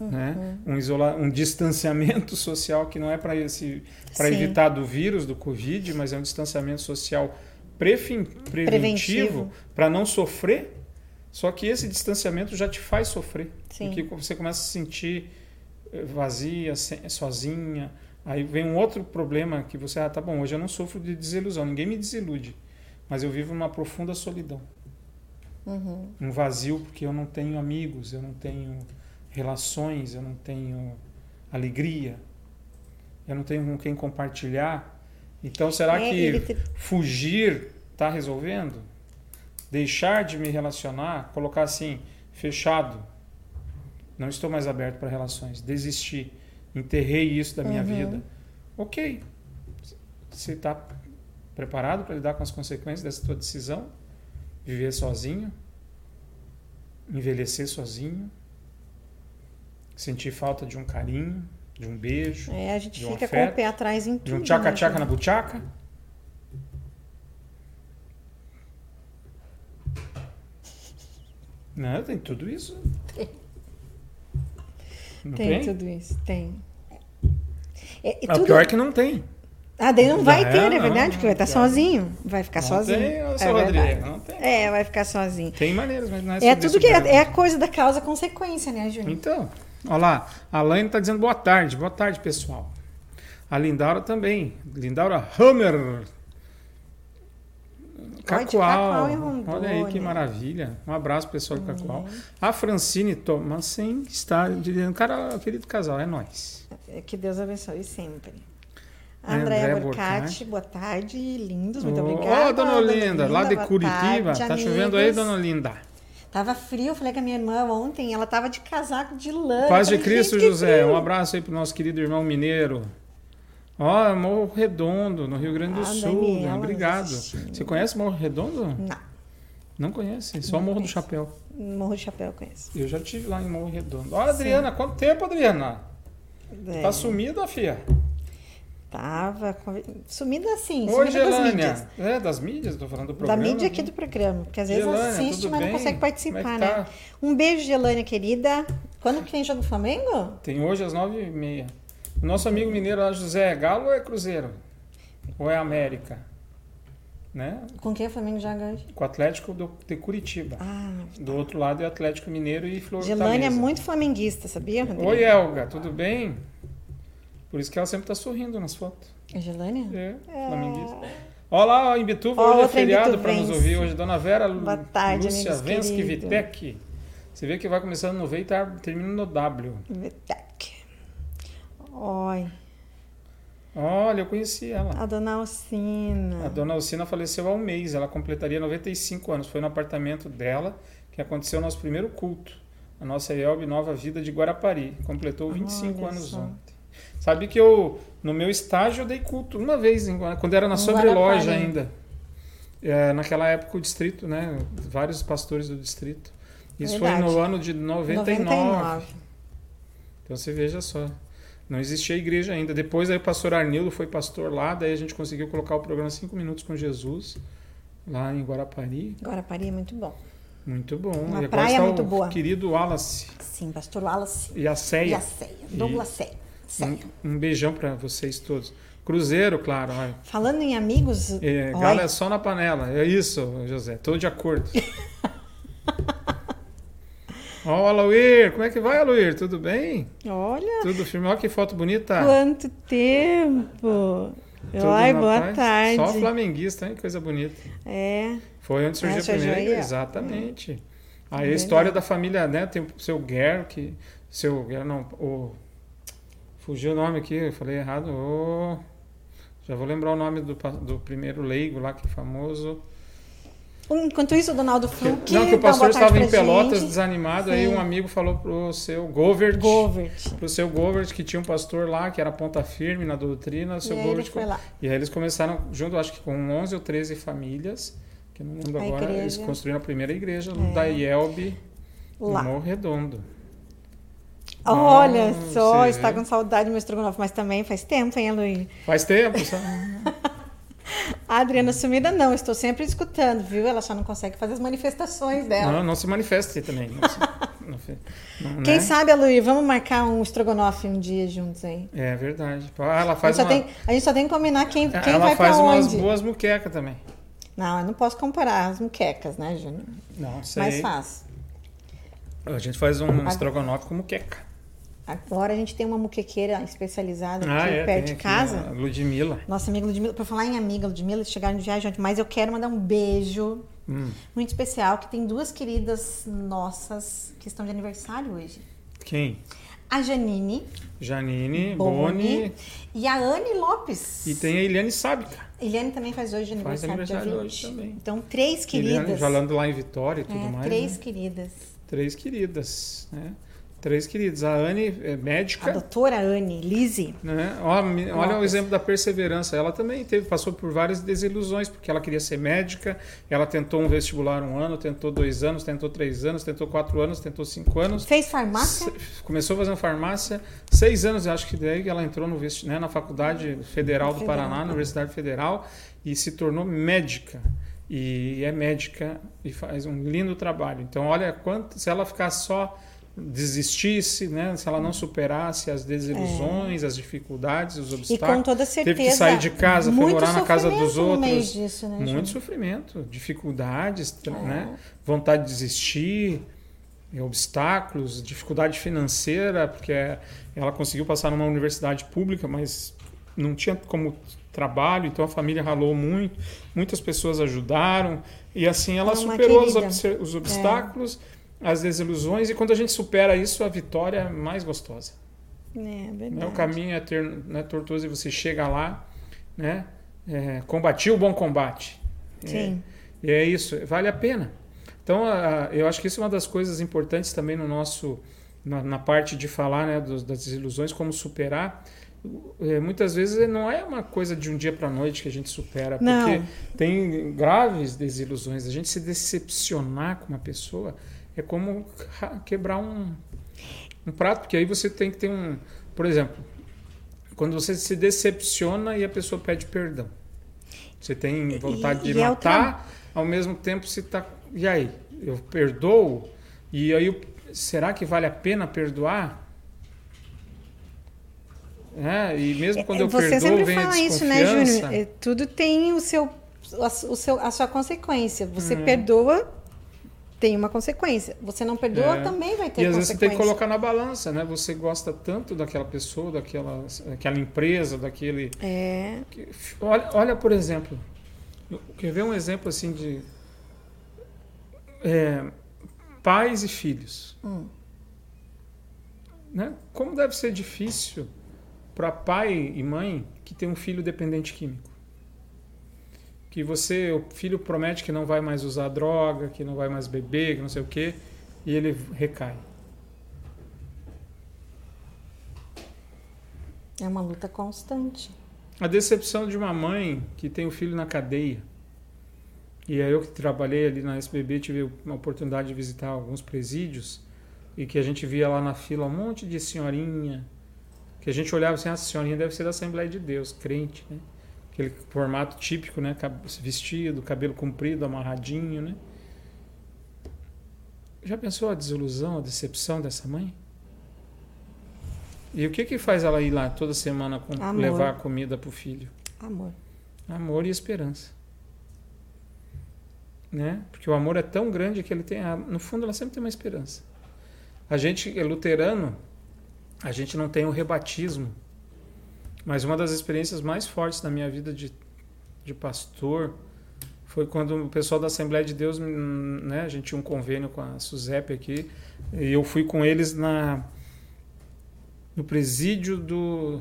né? Uhum. Um isola, um distanciamento social que não é para esse evitar do vírus do covid, mas é um distanciamento social prefin- preventivo para não sofrer. Só que esse distanciamento já te faz sofrer, Sim. porque você começa a se sentir vazia, sozinha. Aí vem um outro problema que você, ah, tá bom, hoje eu não sofro de desilusão, ninguém me desilude, mas eu vivo numa profunda solidão, Uhum. um vazio porque eu não tenho amigos, eu não tenho relações, eu não tenho alegria, eu não tenho com quem compartilhar. Então, será É, que te- fugir está resolvendo? Deixar de me relacionar, colocar assim, fechado, não estou mais aberto para relações, desisti, enterrei isso da minha Uhum. vida. Ok, você está preparado para lidar com as consequências dessa tua decisão? Viver sozinho? Envelhecer sozinho? Sentir falta de um carinho, de um beijo, É, a gente de um fica com afeto, o pé atrás em tudo. de um né, tchaca-tchaca na buchaca? Não, tem tudo isso. Tem. Não Tem, tem? tudo isso, tem. É, e Ah, O tudo- pior é que não tem. Ah, daí não vai É, ter, é não, verdade, porque vai estar não. sozinho. Vai ficar não sozinho. tem, é seu verdade. Rodrigo. Não tem. É, vai ficar sozinho. Tem maneiras, mas não é É tudo que é, é a coisa da causa consequência, né, Júnior? Então, olha lá, a Laine está dizendo boa tarde, boa tarde, pessoal. A Lindaura também, Lindaura Hammer. Cacoal, olha aí que maravilha. Um abraço, pessoal de Cacoal. A Francine Thomasen está dizendo, cara, querido casal, é nós. É, Que Deus abençoe sempre. É, Andréia Andréia Borcati, boa tarde, lindos, muito Ô, obrigada. Ô, dona Olinda, lá de Curitiba, tarde, tá chovendo aí, amigos. dona Olinda? Tava frio, eu falei com a minha irmã ontem, ela tava de casaco de lã. Paz de Cristo, José. Um abraço aí pro nosso querido irmão mineiro. Ó, Morro Redondo, no Rio Grande do Ah, Sul. Daniela Obrigado. Você conhece Morro Redondo? Não, Não conhece, só Não Morro do conheço. Chapéu. Morro de Chapéu eu conheço. Eu já tive lá em Morro Redondo. Ó, Adriana, quanto tempo, Adriana? É, Tá sumida, filha? Tava sumida assim, Oi, sumida das Gelânia. mídias. É, das mídias, tô falando do Da programa. mídia aqui né? do programa, porque às vezes Gelânia, assiste, mas não bem? consegue participar, Como é tá? né? Um beijo, Gelânia, querida. Quando que tem jogo do Flamengo? Tem hoje às nove e meia. O nosso amigo mineiro lá, José, é Galo ou é Cruzeiro? Ou é América? Né? Com quem o Flamengo joga hoje? Com o Atlético do, de Curitiba. Ah, Do outro lado é Atlético Mineiro e Flor Gelânia é muito flamenguista, sabia, Rodrigo? Oi, Elga, tudo bem? Por isso que ela sempre tá sorrindo nas fotos. É Gelânia? É, flamenguista. Olha lá, em Bituva, Ó, hoje é feriado para nos ouvir. Hoje, Dona Vera Boa tarde, Lúcia Vensky. Vitek. Você vê que vai começando no V e tá terminando no W. Vitek. Oi, Olha, eu conheci ela. a dona Alcina. A dona Alcina faleceu há um mês, ela completaria 95 anos. Foi no apartamento dela que aconteceu o nosso primeiro culto. A nossa Elbe Nova Vida de Guarapari. Completou 25 Olha anos só. ontem. Sabe que eu, no meu estágio, eu dei culto uma vez, quando era na sobreloja Guarapari. ainda. É, naquela época o distrito, né? Vários pastores do distrito. Isso foi Verdade. no ano de 99. 99. Então você veja só. Não existia igreja ainda. Depois aí o pastor Arnildo foi pastor lá, daí a gente conseguiu colocar o programa 5 Minutos com Jesus, lá em Guarapari. Guarapari é muito bom. Muito bom. Uma e agora praia está muito o boa. querido Wallace Sim, pastor Wallace. e a E Ceia. a Ceia. Douglas Ceia. Um, um beijão para vocês todos. Cruzeiro, claro. olha. Falando em amigos, É, é só na panela. É isso, José. Tô de acordo. Ó, o Aloir, como é que vai, Aloir? Tudo bem? olha Tudo firme? Olha que foto bonita. quanto tempo. Tudo Ai, boa paz? tarde. Só flamenguista, hein? Coisa bonita. É, Foi onde surgiu É, a primeira ó. Exatamente. Aí a Verdade. história da família, né? Tem o seu Guer, que. Seu Guer, não. O, fugiu o nome aqui, eu falei errado. O, já vou lembrar o nome do, do primeiro leigo lá, que é famoso. Enquanto isso, o Donaldo Fluke. não, que o pastor estava em Pelotas, gente. desanimado, aí Sim. um amigo falou pro seu Govert. Govert. Pro seu Govert, que tinha um pastor lá, que era ponta firme na doutrina. O E seu aí ele Govert foi lá. E aí eles começaram, junto, acho que com 11 ou 13 famílias, que eu não lembro A agora, igreja. eles construíram a primeira igreja É. da IELB no Lá. Morro Redondo. Olha Nossa, só, está vê. com saudade do meu estrogonofe, mas também faz tempo, hein, Luiz? Faz tempo, só... A Adriana sumida não, estou sempre escutando, viu? Ela só não consegue fazer as manifestações dela. não, não se manifeste também. Não se- não não, Quem né? sabe, Luiz, vamos marcar um estrogonofe um dia juntos aí. É verdade. Ah, ela A faz gente, só uma, tem, a gente só tem que combinar quem, quem ela vai faz pra umas onde. boas muquecas também. Não, eu não posso comparar as muquecas, né, Júnior? Não, sei. Mais fácil. A gente faz um estrogonofe com muqueca. Agora a gente tem uma muquequeira especializada Ah, aqui é, perto de aqui casa. a Ludmilla. Nossa amiga Ludmilla, por falar em amiga Ludmilla, eles chegaram de viagem mas eu quero mandar um beijo Hum. muito especial, que tem duas queridas nossas que estão de aniversário hoje. Quem? A Janine Janine, Boni, Boni. e a Anne Lopes. E tem a Eliane Sábica. Eliane também faz hoje Faz aniversário, dia aniversário 20. hoje também. Então, três Eliane queridas. falando lá em Vitória e tudo É, mais. três né? queridas. Três queridas, né? Três queridas. A Anne é A médica, doutora Anne, Lise. né? Me- Olha o exemplo da perseverança. Ela também teve, passou por várias desilusões, porque ela queria ser médica. Ela tentou um vestibular um ano, tentou dois anos, tentou três anos, tentou quatro anos, tentou cinco anos. Fez farmácia? Começou fazendo farmácia, seis anos, eu acho que daí ela entrou no, vesti- né, na Faculdade Federal do Federal. Paraná, na Universidade Federal, e se tornou médica. e é médica e faz um lindo trabalho. Então, olha quanto se ela ficar só desistisse, né? Se ela não superasse as desilusões, as dificuldades, os É. E obstáculos, com toda certeza. teve que sair de casa, foi morar na casa dos outros. disso, né, muito Júnior? sofrimento, dificuldades, É. né? Vontade de desistir, eh, obstáculos, dificuldade financeira, porque ela conseguiu passar numa universidade pública, mas não tinha como trabalho, então a família ralou muito, muitas pessoas ajudaram, e assim ela É uma superou querida. os obstáculos, as desilusões, e quando a gente supera isso, a vitória é mais gostosa. É Né? verdade. O caminho é, ter, né, tortuoso e você chega lá, né? É, combati o bom combate. Sim. E é isso, vale a pena. Então, a- eu acho que isso é uma das coisas importantes também no nosso, na, na parte de falar né, dos- das desilusões, como superar. É, muitas vezes não é uma coisa de um dia para noite que a gente supera, porque Não. tem graves desilusões. A gente se decepcionar com uma pessoa é como ra- quebrar um, um prato, porque aí você tem que ter um. Por exemplo, quando você se decepciona e a pessoa pede perdão. Você tem vontade e de é o matar, ao mesmo tempo você tá. E aí? Eu perdoo? E aí, será que vale a pena perdoar? É, e mesmo quando eu Você perdoo, sempre vem fala isso, né. Júnior? É, Tudo tem o seu, a, o seu, a sua consequência. Você Uhum. perdoa, tem uma consequência. Você não perdoa, É. também vai ter E às vezes você tem que consequência. colocar na balança, né? Você gosta tanto daquela pessoa, daquela, daquela empresa, daquele. É. Olha, olha, por exemplo, quer ver um exemplo assim de é, pais e filhos, Hum. né? Como deve ser difícil para pai e mãe que tem um filho dependente químico, que você, o filho promete que não vai mais usar droga, que não vai mais beber, que não sei o quê, e ele recai. É uma luta constante. A decepção de uma mãe que tem o filho na cadeia. E aí eu que trabalhei ali na SBB tive uma oportunidade de visitar alguns presídios e que a gente via lá na fila um monte de senhorinha, que a gente olhava assim, ah, essa senhorinha deve ser da Assembleia de Deus, crente, né? Aquele formato típico, né? Vestido, cabelo comprido, amarradinho, né? Já pensou a desilusão, a decepção dessa mãe? E o que que faz ela ir lá toda semana com, Amor. levar a comida pro filho? Amor. Amor e esperança. Né? Porque o amor é tão grande que ele tem, no fundo, ela sempre tem uma esperança. A gente é luterano, a gente não tem o rebatismo, mas uma das experiências mais fortes da minha vida de, de pastor foi quando o pessoal da Assembleia de Deus, né, a gente tinha um convênio com a SUSEP aqui, e eu fui com eles na no presídio do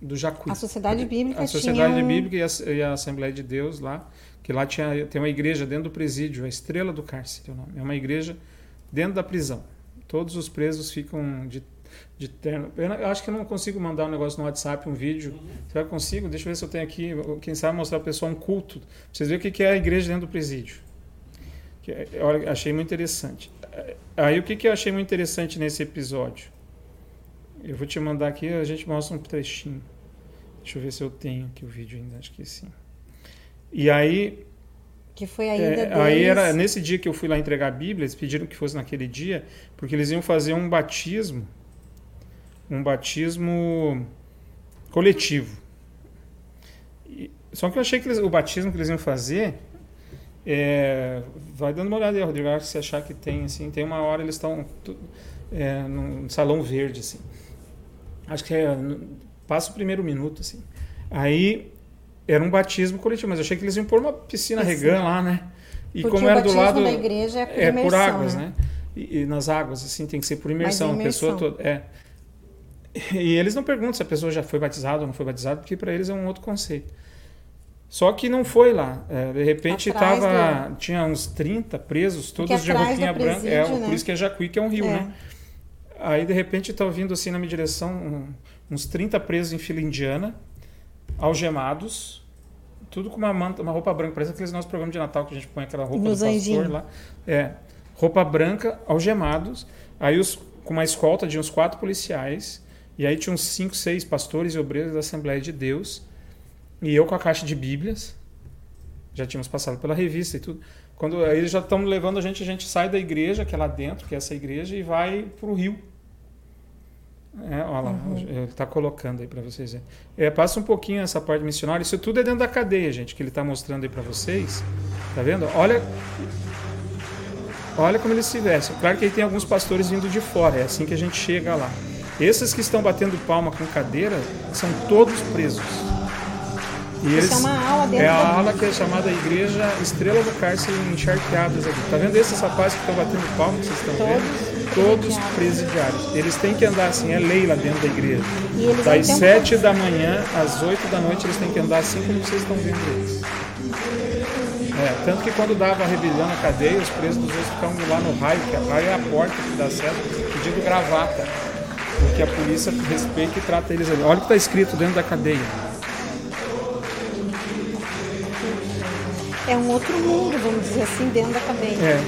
do Jacuí. A Sociedade Bíblica A Sociedade tinha. Bíblica e a, e a Assembleia de Deus lá, que lá tinha, tem uma igreja dentro do presídio, a Estrela do Cárcere, é o nome. É uma igreja dentro da prisão. Todos os presos ficam de, de terno. Eu, acho que eu não consigo mandar um negócio no WhatsApp, um vídeo. Será que eu consigo? Deixa eu ver se eu tenho aqui. Quem sabe mostrar para o pessoal um culto. Pra vocês verem o que é a igreja dentro do presídio. Que é- olha, achei muito interessante. Aí o que, que eu achei muito interessante nesse episódio? Eu vou te mandar aqui, a gente mostra um trechinho. Deixa eu ver se eu tenho aqui o vídeo ainda, acho que sim. E aí, Que foi a ida é, deles. aí era nesse dia que eu fui lá entregar a Bíblia, eles pediram que fosse naquele dia, porque eles iam fazer um batismo, um batismo coletivo. E- só que eu achei que eles- o batismo que eles iam fazer, é, vai dando uma olhada aí, Rodrigo, você achar que tem, assim, tem uma hora eles estão é, num salão verde, assim. Acho que é, passa o primeiro minuto, assim. Aí era um batismo coletivo, mas eu achei que eles iam pôr uma piscina, Piscina. regã lá, né? E Porque como era do lado da igreja é por é por imersão, águas, né? né? E, e nas águas, assim, tem que ser por imersão. Mas A pessoa imersão. toda, é. E eles não perguntam se a pessoa já foi batizada ou não foi batizada, porque para eles é um outro conceito. Só que não foi lá. É, de repente Atrás tava, tinha uns 30 presos, todos de roupinha do branca. É, né? por isso que é Jacuí, que é um rio, É. né? Aí de repente tá vindo assim na minha direção uns 30 presos em fila indiana, algemados, tudo com uma manta, uma roupa branca, parece aqueles nossos programas de Natal que a gente põe aquela roupa Nos do pastor lá. É, roupa branca, algemados, aí os, com uma escolta de uns quatro policiais, e aí tinha uns cinco, seis pastores e obreiros da Assembleia de Deus, e eu com a caixa de Bíblias. Já tínhamos passado pela revista e tudo. Quando aí eles já estão levando a gente, a gente sai da igreja, que é lá dentro, que é essa igreja, e vai para o rio. É, olha lá, Uhum. ele está colocando aí para vocês. É, passa um pouquinho essa parte missionária. Isso tudo é dentro da cadeia, gente, que ele está mostrando aí para vocês. Tá vendo? Olha, olha como eles se vestem. Claro que aí tem alguns pastores vindo de fora. É assim que a gente chega lá. Esses que estão batendo palma com cadeira são todos presos. E Isso é uma aula dentro é a ala que é chamada Igreja Estrela do Cárcere Encharqueadas aqui. Tá vendo esses rapazes que estão batendo palma, que vocês estão vendo? Todos presidiários. Eles têm que andar assim, é lei lá dentro da igreja. Eles Das 7 da manhã às 8 da noite eles têm que andar assim como vocês estão vendo eles. É, tanto que quando dava a rebelião na cadeia, os presos dos outros ficavam lá no raio, que a raio é a porta que dá acesso, pedindo gravata. Porque a polícia respeita e trata eles ali. Olha o que está escrito dentro da cadeia. É um outro mundo, vamos dizer assim, dentro da cadeia. É,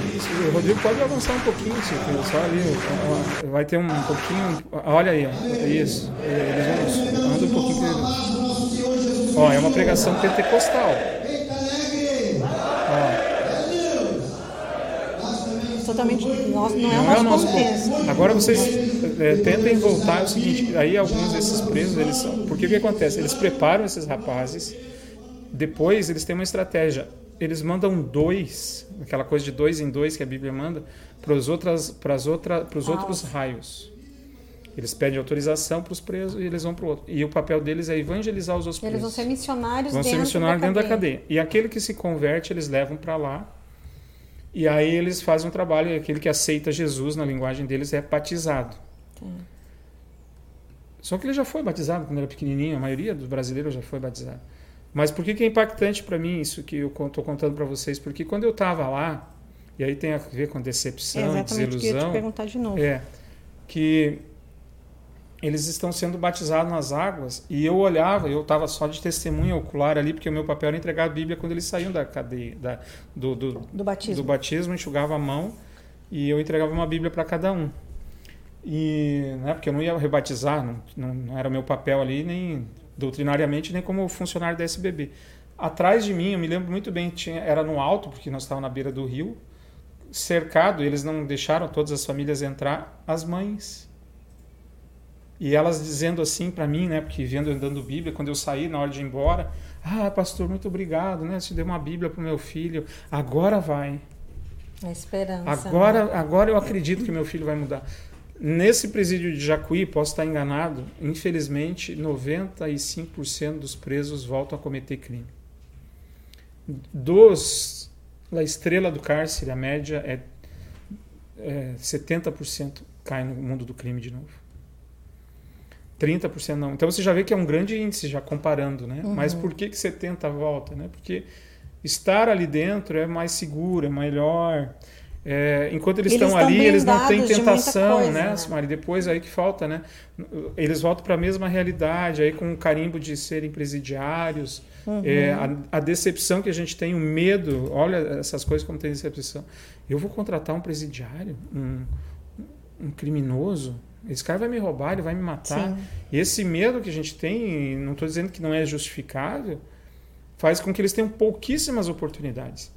o Rodrigo pode avançar um pouquinho, Chico, só ali, vai ter um pouquinho, olha aí, ó, isso, eles vão, anda um pouquinho, ó, é uma pregação pentecostal, Totalmente. Nossa, não é não é o nosso nosso contexto. Agora vocês é, tentem voltar, é o seguinte, aí alguns desses presos, eles são, porque o que acontece? Eles preparam esses rapazes, depois eles têm uma estratégia, eles mandam dois, aquela coisa de dois em dois que a Bíblia manda, para os outras, outra, outros raios. Eles pedem autorização para os presos e eles vão para o outro. E o papel deles é evangelizar os outros Eles vão presos. ser missionários Vão ser dentro, missionários da, dentro da cadeia. cadeia. E aquele que se converte, eles levam para lá. E aí eles fazem um trabalho. E aquele que aceita Jesus, na linguagem deles, é batizado. Tá. Só que ele já foi batizado quando era pequenininho. A maioria dos brasileiros já foi batizado. Mas por que, que é impactante para mim isso que eu estou contando para vocês? Porque quando eu estava lá, e aí tem a ver com É decepção e exatamente o que eu ia te desilusão, perguntar de novo. é que eles estão sendo batizados nas águas e eu olhava, eu estava só de testemunha ocular ali, porque o meu papel era entregar a Bíblia quando eles saíam da cadeia, da, do, do, Do batismo. do batismo, enxugava a mão e eu entregava uma Bíblia para cada um. E, né, porque eu não ia rebatizar, não, não, não era o meu papel ali, nem doutrinariamente, nem como funcionário da SBB. Atrás de mim, eu me lembro muito bem, tinha, era no alto, porque nós estávamos na beira do rio, cercado, eles não deixaram todas as famílias entrar, as mães. E elas dizendo assim para mim, né, porque vendo andando Bíblia, quando eu saí na hora de ir embora, ah, pastor, muito obrigado, né, você deu uma Bíblia para o meu filho, agora vai. A esperança. Agora, né? agora eu acredito que meu filho vai mudar. Nesse presídio de Jacuí, posso estar enganado, infelizmente 95% dos presos voltam a cometer crime. Dos da estrela do cárcere, a média é, é 70% cai no mundo do crime de novo. 30% não. Então você já vê que é um grande índice já comparando, né? Mas por que que 70 volta, né? Porque estar ali dentro é mais seguro, é melhor. É, enquanto eles, Eles estão ali, eles não têm tentação, coisa, né, né? Simari? Depois aí que falta, né? Eles voltam para a mesma realidade, aí com o carimbo de serem presidiários, Uhum. é, a, a decepção que a gente tem, o medo, olha essas coisas como tem decepção. Eu vou contratar um presidiário, um, um criminoso, esse cara vai me roubar, ele vai me matar. Sim. E esse medo que a gente tem, não estou dizendo que não é justificável, faz com que eles tenham pouquíssimas oportunidades.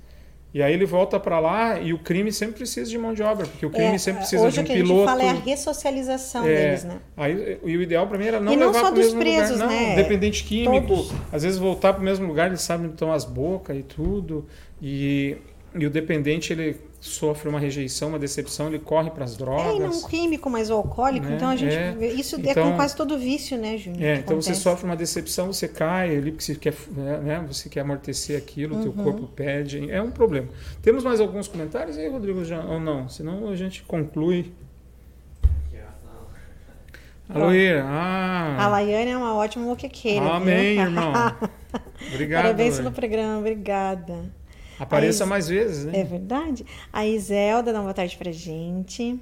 E aí ele volta para lá e o crime sempre precisa de mão de obra, porque o crime É, sempre precisa hoje de um o que a gente piloto. fala é a ressocialização É, deles, né? Aí, e o ideal para mim era não E não levar para o mesmo presos, lugar, não, né? dependente químico. Todos. Às vezes voltar para o mesmo lugar, eles sabem estão as bocas e tudo. E, e o dependente ele sofre uma rejeição, uma decepção, ele corre para as É, e drogas. não químico, mas o alcoólico. Né? Então a gente. É. Isso é Então- com quase todo vício, né, Júnior? É, então você acontece. sofre uma decepção, você cai ali porque você quer, né, você quer amortecer aquilo, o teu Uhum. corpo pede. É um problema. Temos mais alguns comentários aí, Rodrigo, já, ou não? Senão a gente conclui. Alô, Ira. A Ah, Laiane é uma ótima moquequeira. amém, viu? irmão. Obrigado. Parabéns pelo programa, obrigada. Apareça Aí- mais vezes, né? É verdade? A Iselda dá uma boa tarde pra gente.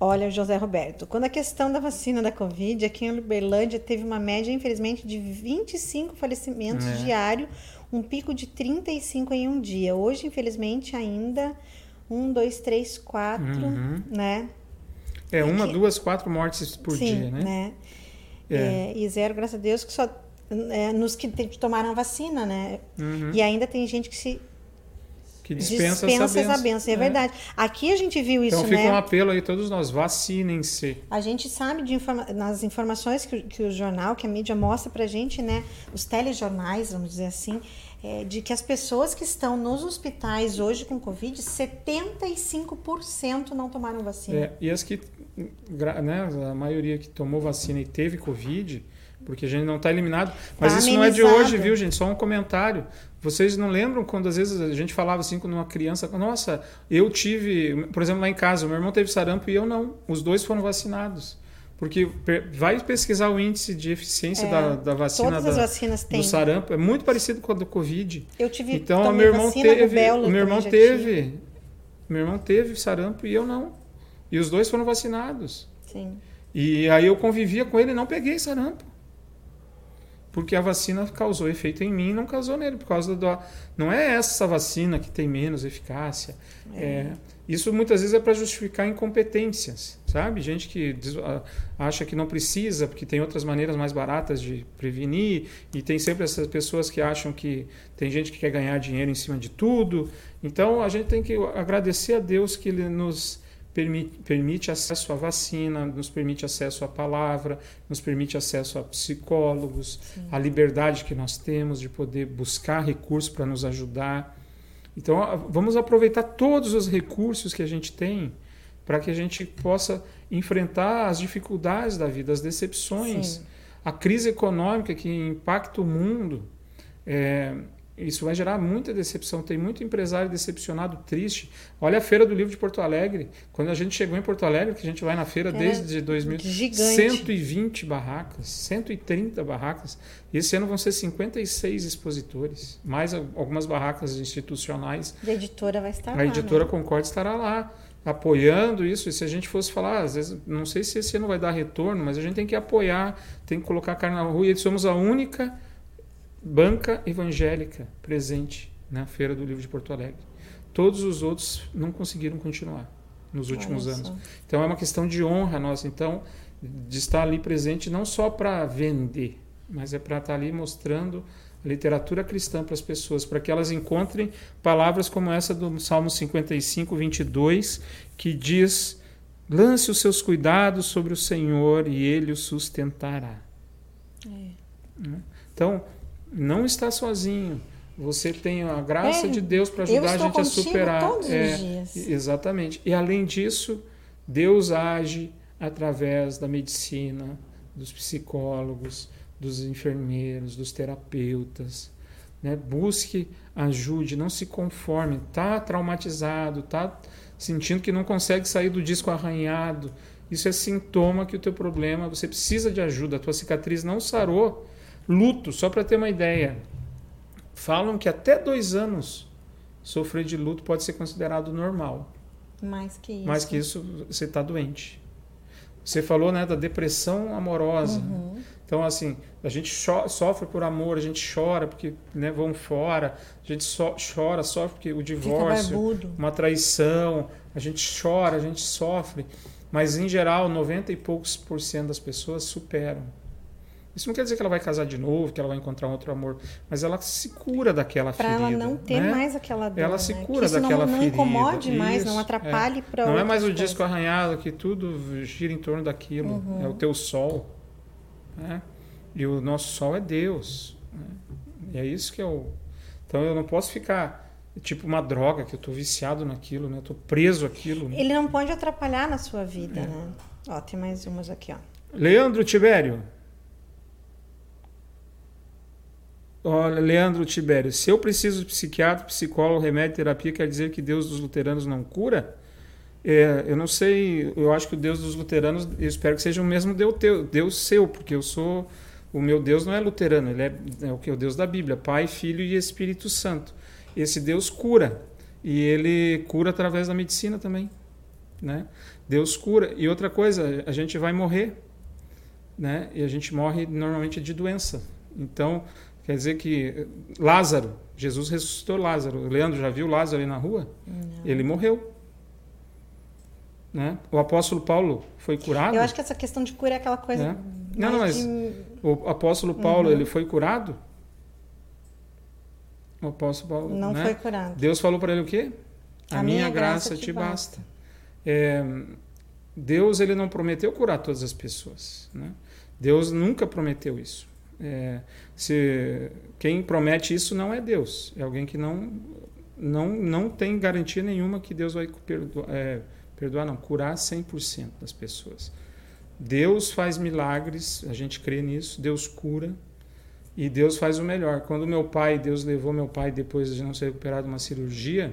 Olha, José Roberto, quando a questão da vacina da Covid, aqui em Uberlândia teve uma média, infelizmente, de 25 falecimentos É. diário, um pico de 35 em um dia. Hoje, infelizmente, ainda um, dois, três, quatro, Uhum. né? É uma, que- duas, quatro mortes por Sim, dia, né? né? É. É, e zero, graças a Deus, que só é, nos que tomaram vacina, né? Uhum. E ainda tem gente que se Que dispensa, dispensa, essa benção. É, verdade. Aqui a gente viu isso, Então fica né? um apelo aí, todos nós, vacinem-se. A gente sabe de informa nas informações que, o- que o jornal, que a mídia mostra pra gente, né? Os telejornais, vamos dizer assim, é, de que as pessoas que estão nos hospitais hoje com Covid, 75% não tomaram vacina. É, e as que, né, a maioria que tomou vacina e teve Covid, porque a gente não está eliminado. Mas Tá isso não é de amenizado. hoje, viu, gente? Só um comentário. Vocês não lembram quando às vezes a gente falava assim com uma criança, nossa, eu tive, por exemplo, lá em casa, o meu irmão teve sarampo e eu não. Os dois foram vacinados. Porque vai pesquisar o índice de eficiência É, da, da vacina da- do sarampo. É muito parecido com a do Covid. Eu tive Então, meu irmão teve, meu irmão teve, meu irmão teve sarampo e eu não. E os dois foram vacinados. Sim. E aí eu convivia com ele e não peguei sarampo. Porque a vacina causou efeito em mim e não causou nele. Por causa do. Não é essa vacina que tem menos eficácia. É, isso muitas vezes é para justificar incompetências, sabe? Gente que acha que não precisa, porque tem outras maneiras mais baratas de prevenir, e tem sempre essas pessoas que acham que tem gente que quer ganhar dinheiro em cima de tudo. Então a gente tem que agradecer a Deus que Ele nos permite, permite acesso à vacina, nos permite acesso à palavra, nos permite acesso a psicólogos, a liberdade que nós temos de poder buscar recursos para nos ajudar. Então, vamos aproveitar todos os recursos que a gente tem para que a gente possa enfrentar as dificuldades da vida, as decepções, Sim. a crise econômica que impacta o mundo. É, isso vai gerar muita decepção. Tem muito empresário decepcionado, triste. Olha a Feira do Livro de Porto Alegre. Quando a gente chegou em Porto Alegre, que a gente vai na feira Era desde 2000, gigante. 120 barracas, 130 barracas. E esse ano vão ser 56 expositores, mais a- algumas barracas institucionais. A editora vai estar A lá, editora né? Concorde estará lá apoiando isso. E se a gente fosse falar, às vezes, não sei se esse ano vai dar retorno, mas a gente tem que apoiar, tem que colocar a carne na rua. E somos a única banca evangélica presente na Feira do Livro de Porto Alegre. Todos os outros não conseguiram continuar nos últimos Olha anos. Então é uma questão de honra nossa, então de estar ali presente não só para vender, mas é para estar ali mostrando a literatura cristã para as pessoas, para que elas encontrem palavras como essa do Salmo 55, 22, que diz: Lance os seus cuidados sobre o Senhor e ele o sustentará. Né? Então, não está sozinho. Você tem a graça É, de Deus para ajudar a gente a superar. todos os É, dias. Exatamente. E além disso, Deus age através da medicina, dos psicólogos, dos enfermeiros, dos terapeutas. Né? Busque, ajude, não se conforme. Está traumatizado, está sentindo que não consegue sair do disco arranhado. Isso é sintoma que o teu problema, você precisa de ajuda. A tua cicatriz não sarou. Luto, só para ter uma ideia. Falam que até dois anos sofrer de luto pode ser considerado normal. Mais que isso. Mais que isso, você está doente. Você falou né, da depressão amorosa. Uhum. Então, assim, a gente sofre por amor, a gente chora porque né, vão fora, a gente so- chora, sofre porque o divórcio, uma traição, a gente chora, a gente sofre. Mas, em geral, 90 e poucos por cento das pessoas superam. Isso não quer dizer que ela vai casar de novo, que ela vai encontrar um outro amor, mas ela se cura daquela Para ferida. ela não ter né? mais aquela dor. Ela se né? cura que isso daquela não, não ferida. incomode mais, não atrapalhe para Não é mais o disco arranhado que tudo gira em torno daquilo. Uhum. É o teu sol. Né? E o nosso sol é Deus. né? E é isso que eu. Então eu não posso ficar tipo uma droga que eu estou viciado naquilo, né? Eu tô preso àquilo. né? Ele não pode atrapalhar na sua vida, É. né? Ó, tem mais umas aqui, ó. Leandro Tibério. Olha, Leandro Tibério, se eu preciso de psiquiatra, psicólogo, remédio, terapia, quer dizer que Deus dos luteranos não cura? É, eu não sei, eu acho que o Deus dos luteranos, eu espero que seja o mesmo Deus teu, Deus seu, porque eu sou, o meu Deus não é luterano, ele é, é o que? O Deus da Bíblia, Pai, Filho e Espírito Santo. Esse Deus cura, e ele cura através da medicina também, né? Deus cura. E outra coisa, a gente vai morrer, né? E a gente morre normalmente de doença. Então, quer dizer que Lázaro, Jesus ressuscitou Lázaro. O Leandro já viu Lázaro ali na rua? Ele morreu. Né? O apóstolo Paulo foi curado. Eu acho que essa questão de cura é aquela coisa. É. Não, não, mas de- O apóstolo Paulo, Uhum. ele foi curado? O apóstolo Paulo, Não né? foi curado. Deus falou para ele o quê? A, minha, graça, te basta. É, Deus ele não prometeu curar todas as pessoas, né? Deus nunca prometeu isso. É, se quem promete isso não é Deus, é alguém que não não não tem garantia nenhuma que Deus vai perdoar, é, perdoar não, curar 100% das pessoas. Deus faz milagres, a gente crê nisso, Deus cura e Deus faz o melhor. Quando meu pai, Deus levou meu pai depois de não ser recuperado de uma cirurgia,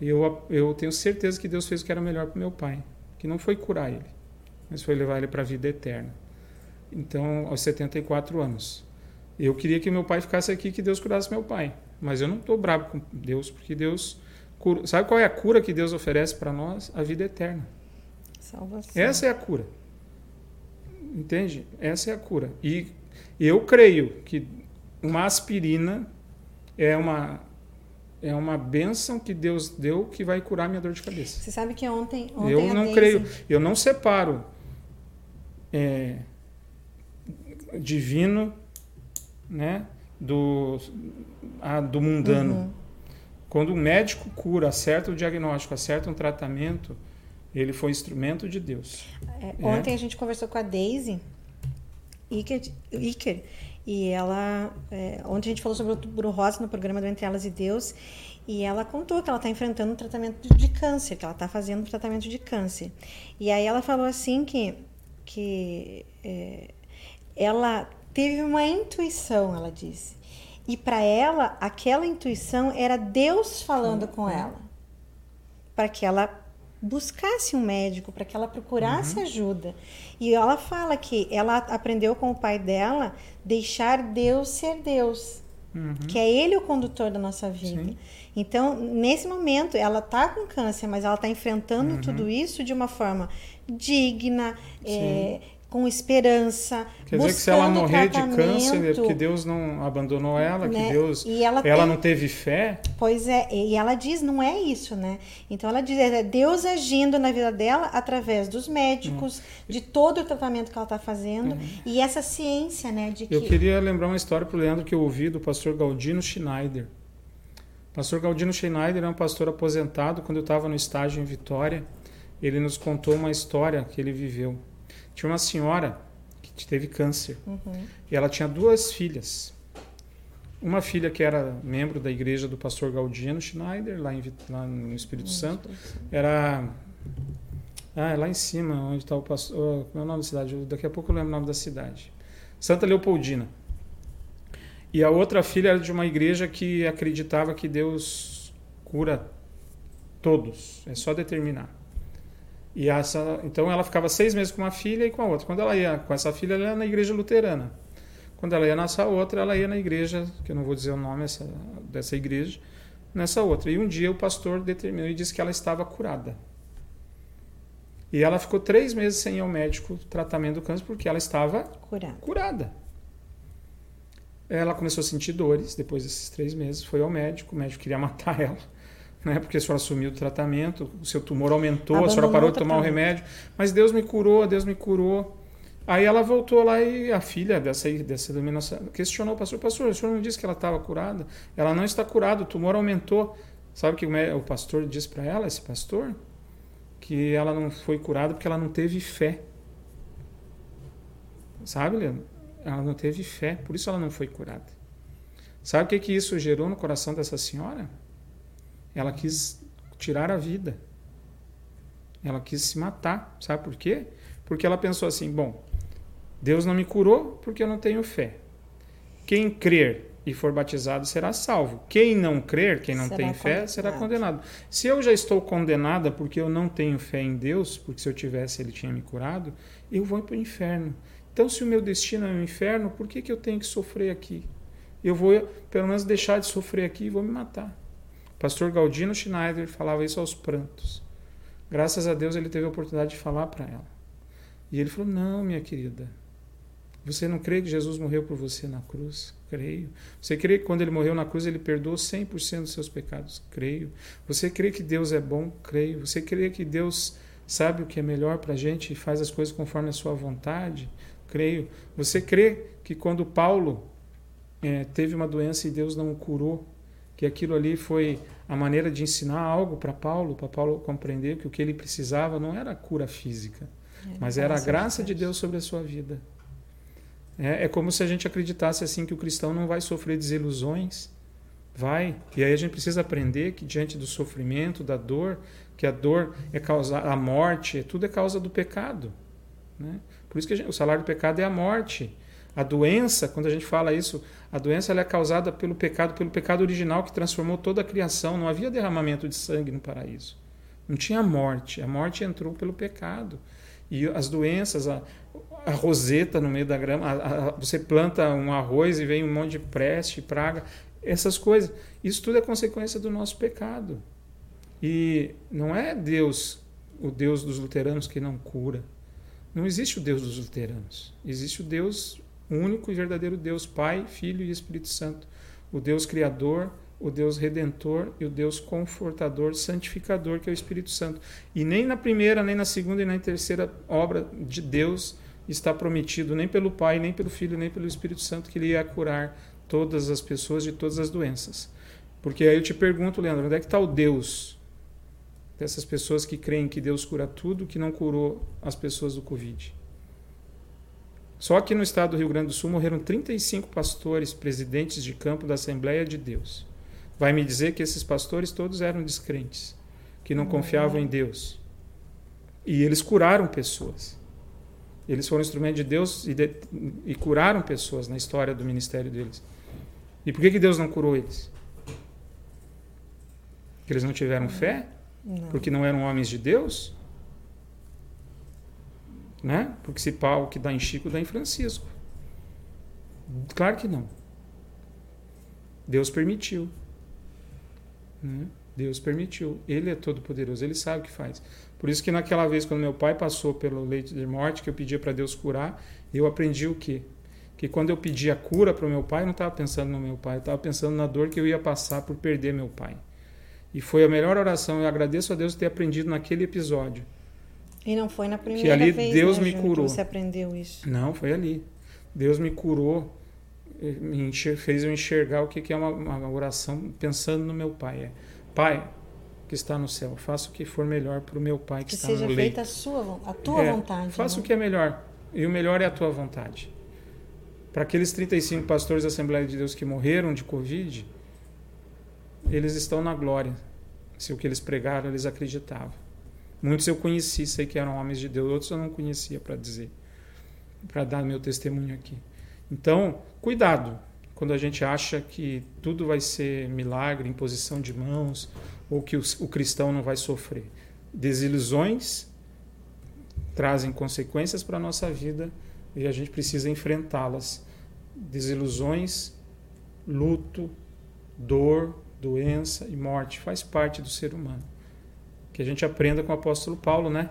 eu, eu tenho certeza que Deus fez o que era melhor para meu pai, que não foi curar ele, mas foi levar ele para a vida eterna. Então, aos 74 anos. Eu queria que meu pai ficasse aqui, que Deus curasse meu pai. Mas eu não estou bravo com Deus, porque Deus. Cura. Sabe qual é a cura que Deus oferece para nós? A vida eterna. Salvação. Essa é a cura. Entende? Essa é a cura. E eu creio que uma aspirina é uma é uma bênção que Deus deu que vai curar minha dor de cabeça. Você sabe que ontem, ontem Eu não Daisy- creio, eu não separo é, divino, né, do a- do mundano. Uhum. Quando o médico cura, acerta o diagnóstico, acerta um tratamento, ele foi instrumento de Deus. É, É. Ontem a gente conversou com a Daisy Iker, Iker e ela. é, ontem a gente falou sobre o outubro rosa no programa do Entre Elas e Deus. E ela contou que ela está enfrentando um tratamento de, de câncer, que ela está fazendo um tratamento de câncer. E aí ela falou assim que, que é, ela teve uma intuição, ela disse. E para ela, aquela intuição era Deus falando com ela. Para que ela buscasse um médico, para que ela procurasse ajuda. E ela fala que ela aprendeu com o pai dela deixar Deus ser Deus. Que é ele o condutor da nossa vida. Sim. Então, nesse momento, ela tá com câncer, mas ela tá enfrentando tudo isso de uma forma digna, é, com esperança. Quer dizer que se ela morrer de câncer, é porque Deus não abandonou ela, né? que Deus E ela ela tem- não teve fé. Pois é, e ela diz, não é isso, né? Então ela diz, é Deus agindo na vida dela através dos médicos, de todo o tratamento que ela está fazendo, e essa ciência, né, de que Eu queria lembrar uma história para o Leandro que eu ouvi do pastor Galdino Schneider. O pastor Galdino Schneider é um pastor aposentado. Quando eu estava no estágio em Vitória, ele nos contou uma história que ele viveu. Tinha uma senhora que teve câncer e ela tinha duas filhas. Uma filha que era membro da igreja do pastor Galdino Schneider, lá, em, lá no Espírito Santo, era ah, é lá em cima, onde está o pastor. oh, Como é o nome da cidade? Daqui a pouco eu lembro o nome da cidade. Santa Leopoldina. E a outra filha era de uma igreja que acreditava que Deus cura todos. É só determinar. E essa, então ela ficava seis meses com uma filha e com a outra. Quando ela ia com essa filha, ela ia na igreja luterana. Quando ela ia nessa outra, ela ia na igreja, que eu não vou dizer o nome essa, dessa igreja, nessa outra. E um dia o pastor determinou e disse que ela estava curada. E ela ficou três meses sem ir ao médico tratamento do câncer porque ela estava curar. curada. Ela começou a sentir dores depois desses três meses, foi ao médico, o médico queria matar ela, né? Porque a senhora assumiu o tratamento, o seu tumor aumentou, a senhora Abandonou parou de tomar o remédio, mas Deus me curou, Deus me curou. Aí ela voltou lá e a filha dessa, dessa iluminação questionou o pastor: Pastor, o senhor não disse que ela estava curada? Ela não está curada, o tumor aumentou. Sabe o que o pastor disse para ela, esse pastor? Que ela não foi curada porque ela não teve fé. Sabe, Leandro? Ela não teve fé, por isso ela não foi curada. Sabe o que, que isso gerou no coração dessa senhora? Ela quis tirar a vida. Ela quis se matar. Sabe por quê? Porque ela pensou assim: bom, Deus não me curou porque eu não tenho fé. Quem crer e for batizado será salvo. Quem não crer, quem não Será tem fé, será condenado. condenado. Se eu já estou condenada porque eu não tenho fé em Deus, porque se eu tivesse ele tinha me curado, eu vou para o inferno. Então, se o meu destino é o inferno, por que, que eu tenho que sofrer aqui? Eu vou, pelo menos, deixar de sofrer aqui e vou me matar. Pastor Galdino Schneider falava isso aos prantos. Graças a Deus ele teve a oportunidade de falar para ela. E ele falou: Não, minha querida, você não crê que Jesus morreu por você na cruz? Creio. Você crê que quando ele morreu na cruz ele perdoou 100% dos seus pecados? Creio. Você crê que Deus é bom? Creio. Você crê que Deus sabe o que é melhor para a gente e faz as coisas conforme a sua vontade? Creio. Você crê que quando Paulo é, teve uma doença e Deus não o curou, que aquilo ali foi a maneira de ensinar algo para Paulo, para Paulo compreender que o que ele precisava não era a cura física, era mas era a graça de Deus sobre a sua vida. É, é como se a gente acreditasse assim que o cristão não vai sofrer desilusões, vai. E aí a gente precisa aprender que diante do sofrimento, da dor, que a dor é causa a morte, tudo é causa do pecado, né? Por isso que gente, o salário do pecado é a morte. A doença, quando a gente fala isso, a doença é causada pelo pecado, pelo pecado original que transformou toda a criação. Não havia derramamento de sangue no paraíso. Não tinha morte. A morte entrou pelo pecado. E as doenças, a, a roseta no meio da grama, a, a, você planta um arroz e vem um monte de preste, praga, essas coisas. Isso tudo é consequência do nosso pecado. E não é Deus, o Deus dos luteranos, que não cura. Não existe o Deus dos luteranos. Existe o Deus o único e verdadeiro Deus, Pai, Filho e Espírito Santo, o Deus Criador, o Deus Redentor e o Deus Confortador, Santificador, que é o Espírito Santo. E nem na primeira, nem na segunda e na terceira obra de Deus está prometido, nem pelo Pai, nem pelo Filho, nem pelo Espírito Santo, que ele ia curar todas as pessoas de todas as doenças. Porque aí eu te pergunto, Leandro, onde é que está o Deus dessas pessoas que creem que Deus cura tudo, que não curou as pessoas do Covid? Só que no estado do Rio Grande do Sul morreram 35 pastores presidentes de campo da Assembleia de Deus. Vai me dizer que esses pastores todos eram descrentes, que não confiavam em Deus. E eles curaram pessoas. Eles foram instrumento de Deus e, de, e curaram pessoas na história do ministério deles. E por que, que Deus não curou eles? Porque eles não tiveram fé? Não. Porque não eram homens de Deus? Né? Porque se pau que dá em Chico, dá em Francisco. Claro que não. Deus permitiu. Né? Deus permitiu. Ele é todo poderoso, ele sabe o que faz. Por isso que naquela vez quando meu pai passou pelo leito de morte, que eu pedia para Deus curar, eu aprendi o quê? Que quando eu pedia cura para o meu pai, eu não estava pensando no meu pai, eu estava pensando na dor que eu ia passar por perder meu pai. E foi a melhor oração. Eu agradeço a Deus ter aprendido naquele episódio. E não foi na primeira que ali vez, Deus né, me Júnior, curou. que você aprendeu isso. Não, foi ali. Deus me curou, me fez eu enxergar o que é uma, uma oração pensando no meu pai. É, pai que está no céu, faça o que for melhor para o meu pai que, Que está seja no feita leito. a, sua, a tua É, vontade. Faça né? o que é melhor. E o melhor é a tua vontade. Para aqueles 35 pastores da Assembleia de Deus que morreram de Covid, eles estão na glória. Se o que eles pregaram, eles acreditavam. Muitos eu conheci, sei que eram homens de Deus, outros eu não conhecia para dizer, para dar meu testemunho aqui. Então, cuidado quando a gente acha que tudo vai ser milagre, imposição de mãos, ou que o, cristão não vai sofrer. Desilusões trazem consequências para a nossa vida e a gente precisa enfrentá-las. Desilusões, luto, dor, doença e morte faz parte do ser humano. Que a gente aprenda com o apóstolo Paulo, né?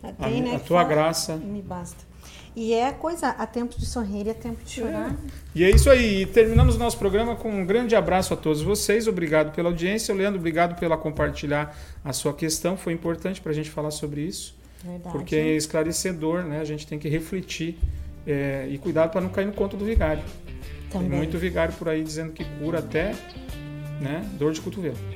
A, Tem, né, a tua fala, graça. Me basta. E é coisa, há tempo de sorrir e há tempo de chorar. E é isso aí. E terminamos o nosso programa com um grande abraço a todos vocês. Obrigado pela audiência. Leandro, obrigado pela compartilhar a sua questão. Foi importante para a gente falar sobre isso. Verdade. Porque é esclarecedor, né? A gente tem que refletir é, e cuidado para não cair no conto do vigário. Também. Tem muito vigário por aí dizendo que cura até né, dor de cotovelo.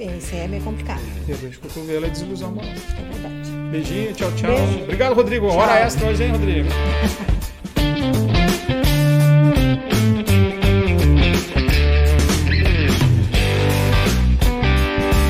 Esse é meio complicado. A dor de cotovelo é desilusão amorosa. É verdade. Beijinho, tchau, tchau. Beijo. Obrigado, Rodrigo. Tchau. Hora extra hoje, hein, Rodrigo?